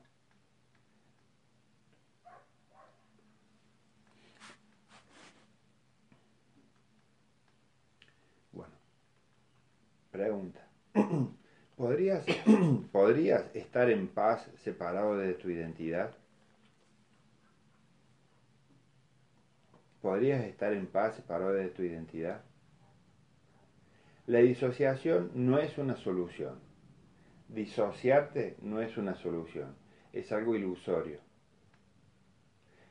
Bueno, pregunta. ¿Podrías, ¿Podrías estar en paz separado de tu identidad? ¿Podrías estar en paz separado de tu identidad? La disociación no es una solución. Disociarte no es una solución, es algo ilusorio.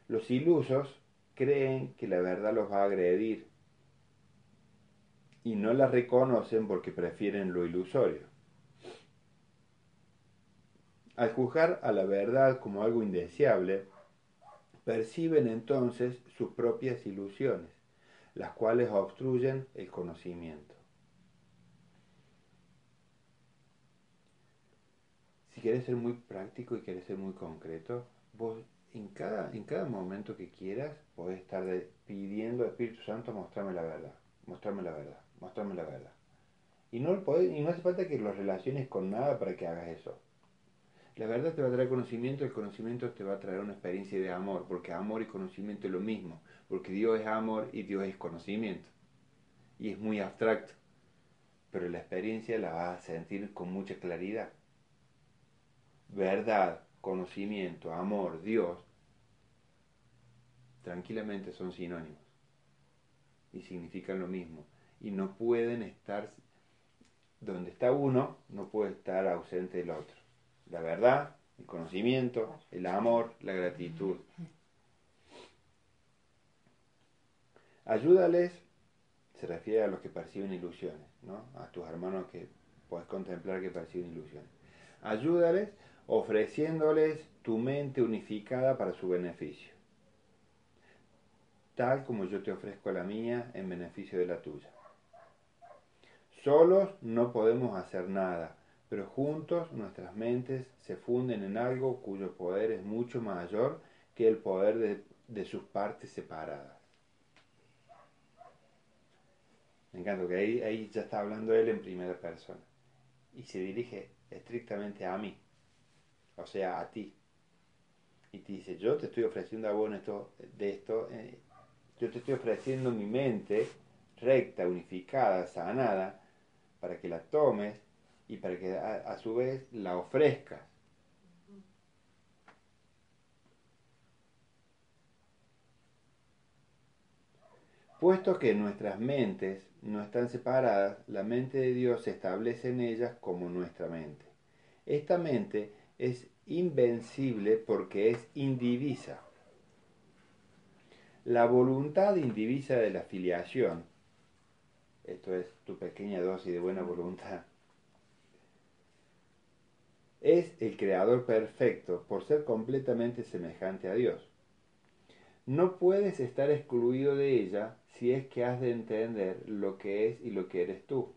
Los ilusos creen que la verdad los va a agredir y no la reconocen porque prefieren lo ilusorio. Al juzgar a la verdad como algo indeseable, perciben entonces sus propias ilusiones, las cuales obstruyen el conocimiento. Si quieres ser muy práctico y quieres ser muy concreto, vos en cada, en cada momento que quieras podés estar pidiendo al Espíritu Santo mostrarme la verdad, mostrarme la verdad, mostrarme la verdad. Y no, y no hace falta que lo relaciones con nada para que hagas eso. La verdad te va a traer conocimiento, el conocimiento te va a traer una experiencia de amor, porque amor y conocimiento es lo mismo, porque Dios es amor y Dios es conocimiento. Y es muy abstracto, pero la experiencia la vas a sentir con mucha claridad. Verdad, conocimiento, amor, Dios, tranquilamente son sinónimos y significan lo mismo. Y no pueden estar, donde está uno, no puede estar ausente del otro la verdad, el conocimiento, el amor, la gratitud. Ayúdales, se refiere a los que perciben ilusiones, ¿no? a tus hermanos que puedes contemplar que perciben ilusiones. Ayúdales ofreciéndoles tu mente unificada para su beneficio. tal como yo te ofrezco la mía en beneficio de la tuya. Solos no podemos hacer nada, pero juntos nuestras mentes se funden en algo cuyo poder es mucho mayor que el poder de, sus partes separadas. Me encanta que ahí, ahí ya está hablando él en primera persona y se dirige estrictamente a mí, o sea, a ti. Y te dice, yo te estoy ofreciendo a vos esto, de esto, eh, yo te estoy ofreciendo mi mente recta, unificada, sanada, para que la tomes y para que a, su vez la ofrezcas. Puesto que nuestras mentes no están separadas, la mente de Dios se establece en ellas como nuestra mente. Esta mente es invencible porque es indivisa. La voluntad indivisa de la filiación, esto es tu pequeña dosis de buena voluntad, es el creador perfecto por ser completamente semejante a Dios. No puedes estar excluido de ella si es que has de entender lo que es y lo que eres tú.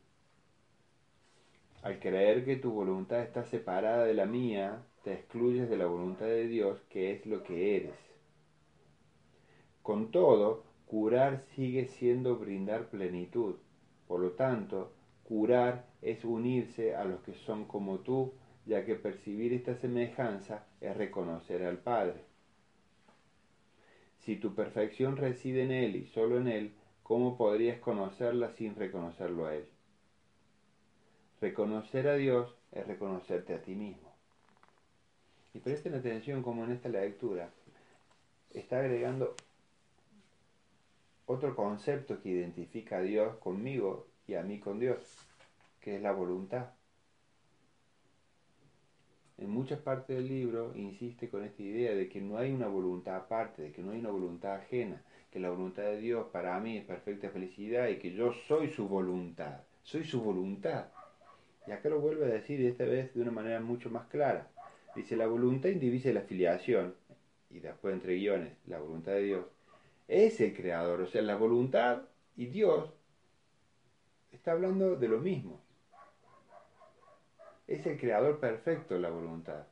Al creer que tu voluntad está separada de la mía, te excluyes de la voluntad de Dios, que es lo que eres. Con todo, curar sigue siendo brindar plenitud. Por lo tanto, curar es unirse a los que son como tú, ya que percibir esta semejanza es reconocer al Padre. Si tu perfección reside en Él y solo en Él, ¿cómo podrías conocerla sin reconocerlo a Él? Reconocer a Dios es reconocerte a ti mismo. Y presten atención como en esta lectura está agregando otro concepto que identifica a Dios conmigo y a mí con Dios, que es la voluntad en muchas partes del libro insiste con esta idea de que no hay una voluntad aparte, de que no hay una voluntad ajena, que la voluntad de Dios para mí es perfecta felicidad y que yo soy su voluntad, soy su voluntad. Y acá lo vuelve a decir esta vez de una manera mucho más clara. Dice, la voluntad indivisa la filiación, y después entre guiones, la voluntad de Dios, es el creador, o sea, la voluntad y Dios está hablando de lo mismo es el creador perfecto la voluntad.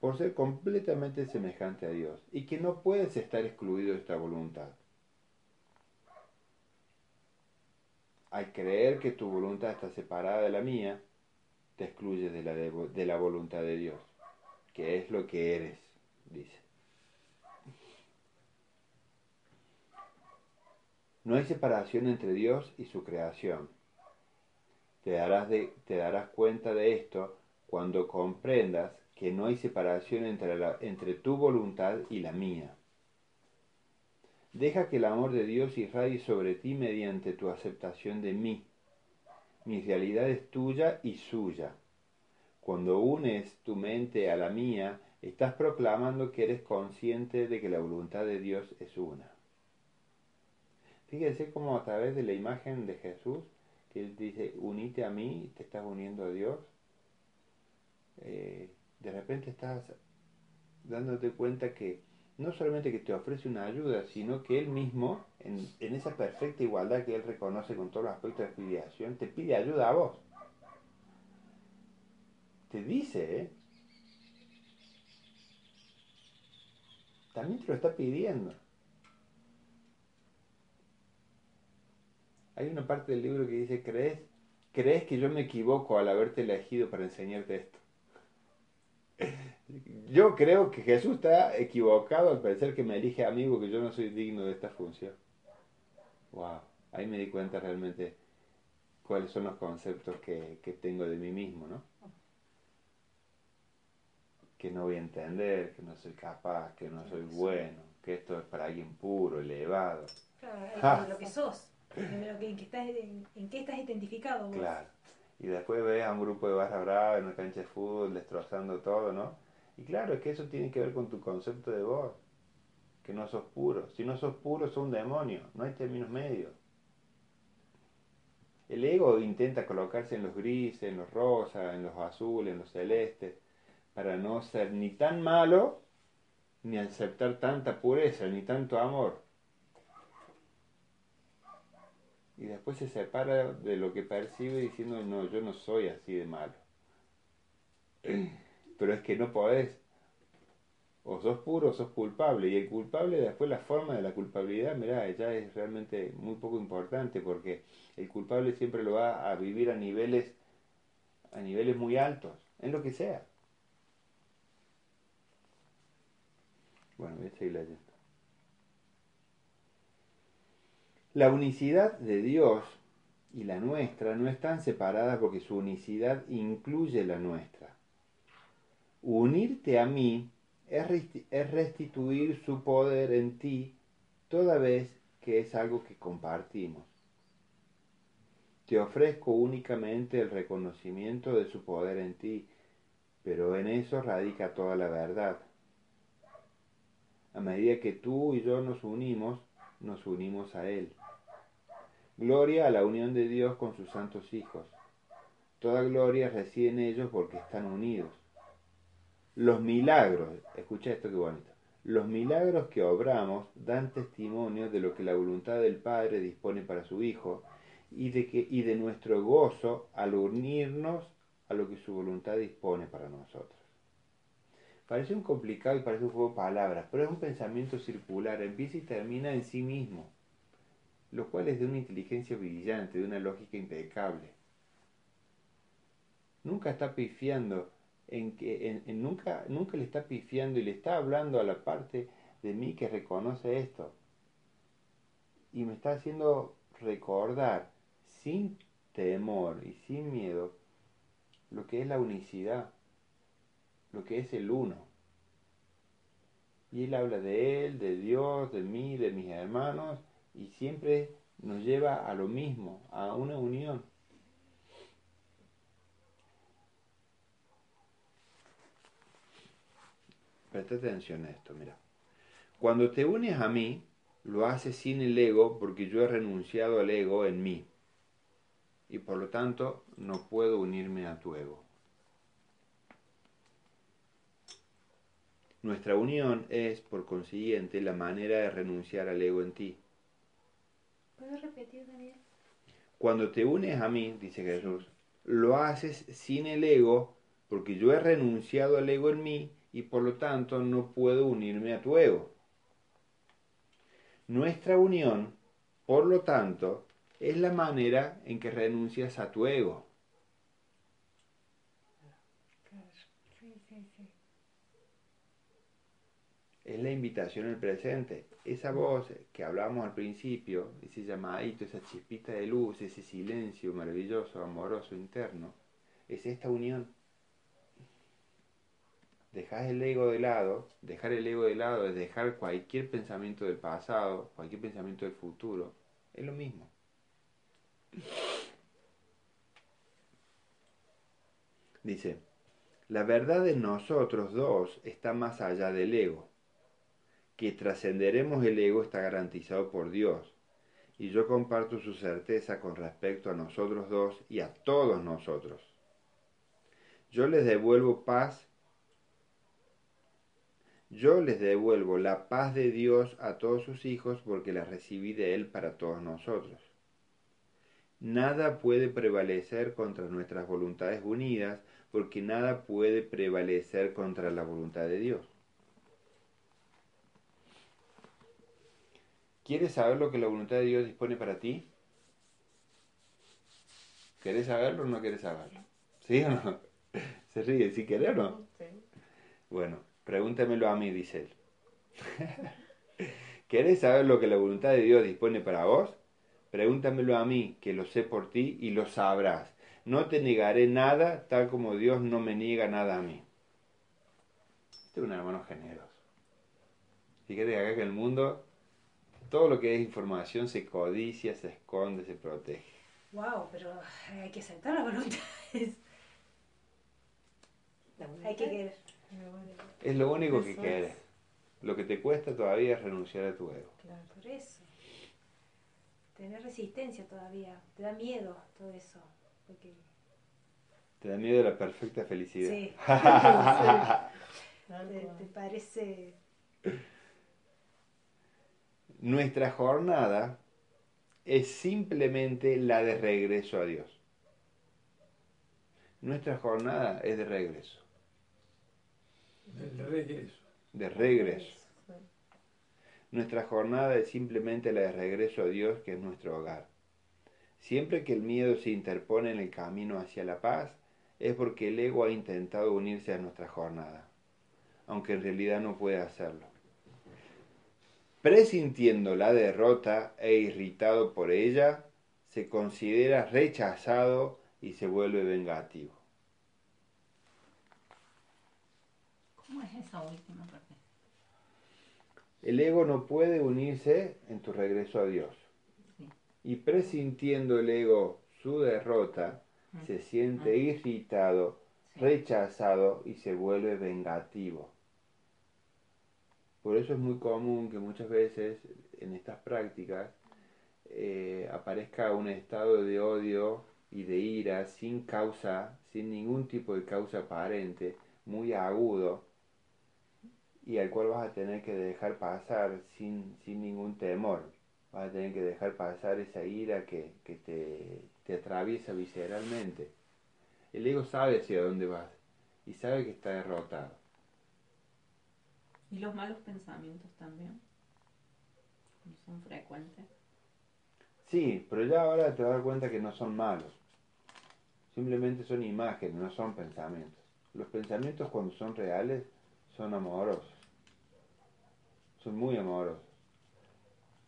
Por ser completamente semejante a Dios y que no puedes estar excluido de esta voluntad. Al creer que tu voluntad está separada de la mía, te excluyes de la, de la voluntad de Dios, que es lo que eres, dice. No hay separación entre Dios y su creación. Te darás, de, te darás cuenta de esto cuando comprendas que no hay separación entre, entre tu voluntad y la mía. Deja que el amor de Dios irradie sobre ti mediante tu aceptación de mí. Mi realidad es tuya y suya. Cuando unes tu mente a la mía, estás proclamando que eres consciente de que la voluntad de Dios es una. Fíjese cómo a través de la imagen de Jesús Él dice, unite a mí, te estás uniendo a Dios, eh, de repente estás dándote cuenta que no solamente que te ofrece una ayuda, sino que Él mismo, en, en esa perfecta igualdad que Él reconoce con todos los aspectos de filiación, te pide ayuda a vos. Te dice, ¿eh? También te lo está pidiendo. Hay una parte del libro que dice, ¿crees, ¿crees que yo me equivoco al haberte elegido para enseñarte esto? Yo creo que Jesús está equivocado al parecer que me elige amigo, que yo no soy digno de esta función. Wow, ahí me di cuenta realmente cuáles son los conceptos que, que tengo de mí mismo, ¿no? Que no voy a entender, que no soy capaz, que no soy bueno, que esto es para alguien puro, elevado. Claro, lo que sos en, qué estás identificado vos. Claro. Y después ves a un grupo de barra brava en una cancha de fútbol destrozando todo, ¿no? Y claro, es que eso tiene que ver con tu concepto de vos, que no sos puro. Si no sos puro, sos un demonio, no hay términos medios. El ego intenta colocarse en los grises, en los rosas, en los azules, en los celestes, para no ser ni tan malo ni aceptar tanta pureza, ni tanto amor. Y después se separa de lo que percibe diciendo, no, yo no soy así de malo. Pero es que no podés. O sos puro o sos culpable. Y el culpable, después la forma de la culpabilidad, mirá, ya es realmente muy poco importante porque el culpable siempre lo va a vivir a niveles, a niveles muy altos, en lo que sea. Bueno, voy a seguir leyendo. La unicidad de Dios y la nuestra no están separadas porque su unicidad incluye la nuestra. Unirte a mí es restituir su poder en ti toda vez que es algo que compartimos. Te ofrezco únicamente el reconocimiento de su poder en ti, pero en eso radica toda la verdad. A medida que tú y yo nos unimos, nos unimos a Él. Gloria a la unión de Dios con sus santos hijos. Toda gloria reside en ellos porque están unidos. Los milagros, escucha esto que bonito, los milagros que obramos dan testimonio de lo que la voluntad del Padre dispone para su Hijo y de, que, y de nuestro gozo al unirnos a lo que su voluntad dispone para nosotros. Parece un complicado y parece un juego de palabras, pero es un pensamiento circular, empieza y termina en sí mismo, lo cual es de una inteligencia brillante, de una lógica impecable. Nunca está pifiando en que en, nunca, nunca le está pifiando y le está hablando a la parte de mí que reconoce esto. Y me está haciendo recordar sin temor y sin miedo lo que es la unicidad lo que es el uno. Y él habla de él, de Dios, de mí, de mis hermanos, y siempre nos lleva a lo mismo, a una unión. Presta atención a esto, mira. Cuando te unes a mí, lo haces sin el ego porque yo he renunciado al ego en mí. Y por lo tanto no puedo unirme a tu ego. Nuestra unión es, por consiguiente, la manera de renunciar al ego en ti. ¿Puedes repetir, Daniel? Cuando te unes a mí, dice Jesús, lo haces sin el ego, porque yo he renunciado al ego en mí y por lo tanto no puedo unirme a tu ego. Nuestra unión, por lo tanto, es la manera en que renuncias a tu ego. Es la invitación al presente. Esa voz que hablamos al principio, ese llamadito, esa chispita de luz, ese silencio maravilloso, amoroso, interno, es esta unión. Dejar el ego de lado, dejar el ego de lado es dejar cualquier pensamiento del pasado, cualquier pensamiento del futuro, es lo mismo. Dice, la verdad de nosotros dos está más allá del ego que trascenderemos el ego está garantizado por Dios. Y yo comparto su certeza con respecto a nosotros dos y a todos nosotros. Yo les devuelvo paz. Yo les devuelvo la paz de Dios a todos sus hijos porque la recibí de Él para todos nosotros. Nada puede prevalecer contra nuestras voluntades unidas porque nada puede prevalecer contra la voluntad de Dios. ¿Quieres saber lo que la voluntad de Dios dispone para ti? ¿Querés saberlo o no querés saberlo? ¿Sí o no? Se ríe, ¿sí querés o no? Sí. Bueno, pregúntamelo a mí, dice él. ¿Querés saber lo que la voluntad de Dios dispone para vos? Pregúntamelo a mí, que lo sé por ti y lo sabrás. No te negaré nada tal como Dios no me niega nada a mí. Este es un hermano generoso. Fíjate acá que el mundo todo lo que es información se codicia, se esconde, se protege. Wow, pero hay que aceptar la voluntad. hay que querer. Es lo único que quieres. Lo que te cuesta todavía es renunciar a tu ego. Claro, por eso. Tener resistencia todavía. Te da miedo todo eso. Te da miedo la perfecta felicidad. Sí. ¿Te, ¿Te, parece Nuestra jornada es simplemente la de regreso a Dios. Nuestra jornada es de regreso. De regreso. De regreso. Nuestra jornada es simplemente la de regreso a Dios, que es nuestro hogar. Siempre que el miedo se interpone en el camino hacia la paz, es porque el ego ha intentado unirse a nuestra jornada, aunque en realidad no puede hacerlo. Presintiendo la derrota e irritado por ella, se considera rechazado y se vuelve vengativo. ¿Cómo es esa última parte? El ego no puede unirse en tu regreso a Dios. Y presintiendo el ego su derrota, mm. se siente mm. irritado, rechazado y se vuelve vengativo. Por eso es muy común que muchas veces en estas prácticas eh, aparezca un estado de odio y de ira sin causa, sin ningún tipo de causa aparente, muy agudo, y al cual vas a tener que dejar pasar sin, sin ningún temor. Vas a tener que dejar pasar esa ira que, te, te atraviesa visceralmente. El ego sabe hacia dónde vas y sabe que está derrotado. ¿Y los malos pensamientos también? ¿Son frecuentes? Sí, pero ya ahora te das cuenta que no son malos. Simplemente son imágenes, no son pensamientos. Los pensamientos cuando son reales son amorosos. Son muy amorosos.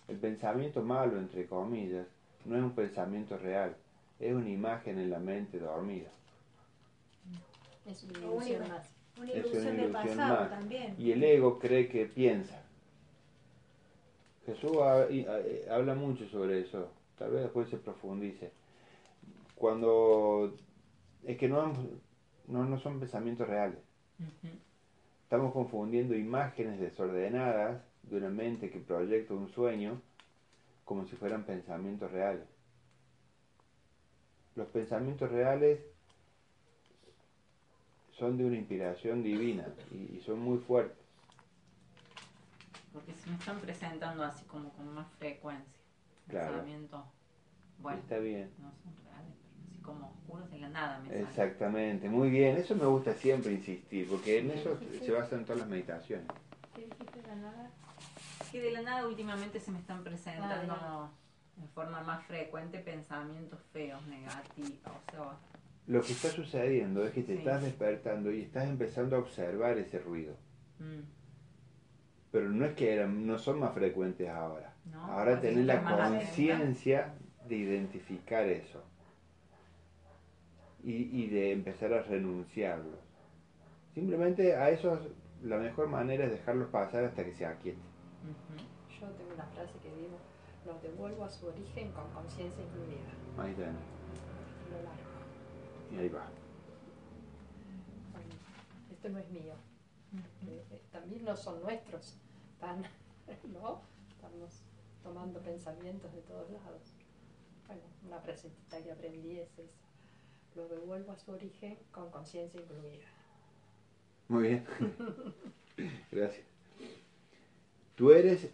El pensamiento malo, entre comillas, no es un pensamiento real, es una imagen en la mente dormida. Es una ilusión más. Una ilusión, del pasado también. Y el ego cree que piensa. Jesús eh, habla mucho sobre eso, tal vez después se profundice cuando es que no, no, son pensamientos reales. Estamos confundiendo imágenes desordenadas de una mente que proyecta un sueño como si fueran pensamientos reales. Los pensamientos reales son de una inspiración divina y, son muy fuertes. Porque se me están presentando así como con más frecuencia. Pensamientos, bueno, está bien. No son reales como oscuros de la nada. Exactamente, muy bien. Eso me gusta siempre insistir, porque en eso se basan todas las meditaciones. ¿Qué dijiste de la nada? Que de la nada últimamente se me están presentando ah, de forma más frecuente pensamientos feos, negativos. O sea, lo que está sucediendo es que te estás despertando y estás empezando a observar ese ruido. Mm. Pero no es que eran, no son más frecuentes ahora. ahora tenés la conciencia de identificar eso y, de empezar a renunciarlos. Simplemente a eso la mejor manera es dejarlos pasar hasta que se aquieten. Yo tengo una frase que digo, los devuelvo a su origen con conciencia incluida. Ahí está. Y ahí va. esto no es mío. Eh, eh, también no son nuestros. Están, ¿no? Estamos tomando pensamientos de todos lados. Bueno, una frasecita que aprendí es esa lo devuelvo a su origen con conciencia incluida. Muy bien. Gracias. Tú eres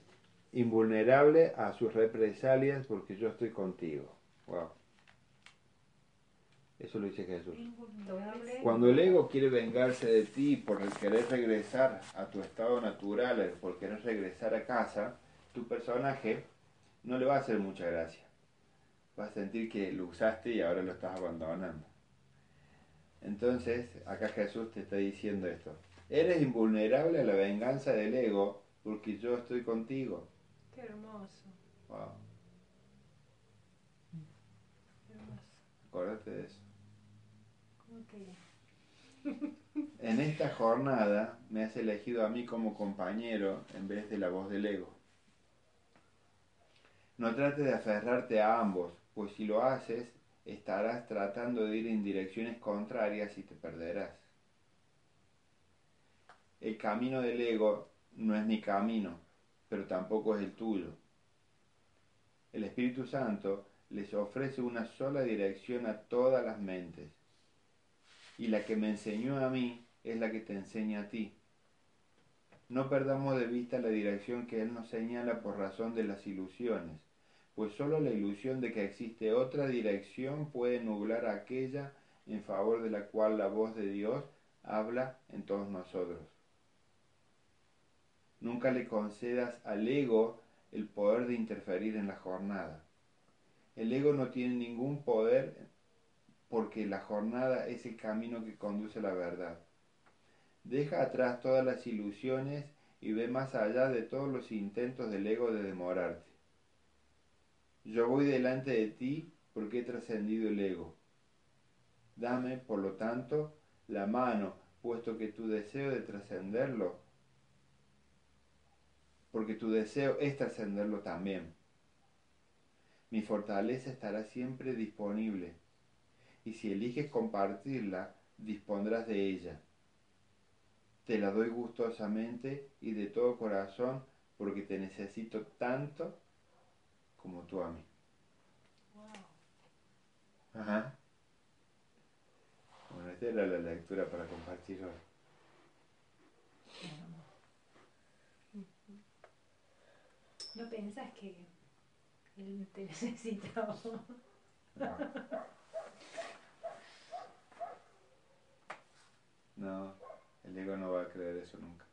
invulnerable a sus represalias porque yo estoy contigo. Wow. Eso lo dice Jesús. Cuando el ego quiere vengarse de ti por querer regresar a tu estado natural, por querer regresar a casa, tu personaje no le va a hacer mucha gracia. Va a sentir que lo usaste y ahora lo estás abandonando. Entonces, acá Jesús te está diciendo esto. Eres invulnerable a la venganza del ego porque yo estoy contigo. Qué hermoso. Wow. hermoso. Acuérdate de eso. En esta jornada me has elegido a mí como compañero en vez de la voz del ego. No trates de aferrarte a ambos, pues si lo haces, estarás tratando de ir en direcciones contrarias y te perderás. El camino del ego no es mi camino, pero tampoco es el tuyo. El Espíritu Santo les ofrece una sola dirección a todas las mentes, y la que me enseñó a mí es la que te enseña a ti. no perdamos de vista la dirección que Él nos señala por razón de las ilusiones, pues sólo la ilusión de que existe otra dirección puede nublar aquella en favor de la cual la voz de Dios habla en todos nosotros. Nunca le concedas al ego el poder de interferir en la jornada. El ego no tiene ningún poder porque la jornada es el camino que conduce a la verdad. Deja atrás todas las ilusiones y ve más allá de todos los intentos del ego de demorarte. Yo voy delante de ti porque he trascendido el ego. Dame, por lo tanto, la mano, puesto que tu deseo de trascenderlo, porque tu deseo es trascenderlo también. Mi fortaleza estará siempre disponible, y si eliges compartirla, dispondrás de ella. Te la doy gustosamente y de todo corazón porque te necesito tanto como tú a mí. Ajá. Bueno, esta era la lectura para compartir hoy. ¿No piensas que él te necesita? No. No, el ego no va a creer eso nunca.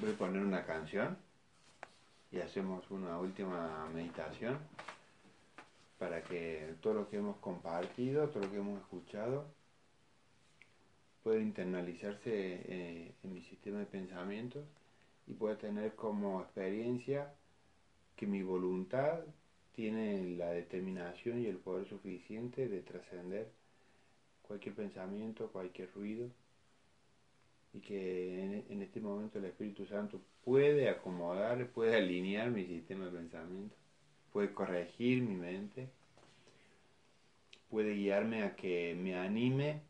Voy a poner una canción y hacemos una última meditación para que todo lo que hemos compartido, todo lo que hemos escuchado, pueda internalizarse eh, en mi sistema de pensamientos y pueda tener como experiencia que mi voluntad tiene la determinación y el poder suficiente de trascender cualquier pensamiento, cualquier ruido y que en, este momento el Espíritu Santo puede acomodar, puede alinear mi sistema de pensamiento, puede corregir mi mente, puede guiarme a que me anime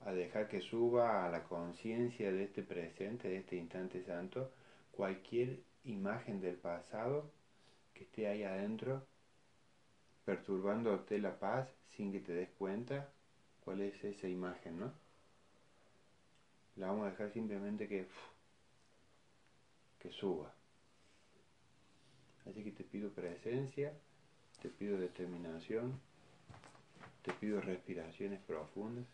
a dejar que suba a la conciencia de este presente, de este instante santo, cualquier imagen del pasado que esté ahí adentro, perturbándote la paz sin que te des cuenta cuál es esa imagen, ¿no? La vamos a dejar simplemente que, que suba. Así que te pido presencia, te pido determinación, te pido respiraciones profundas.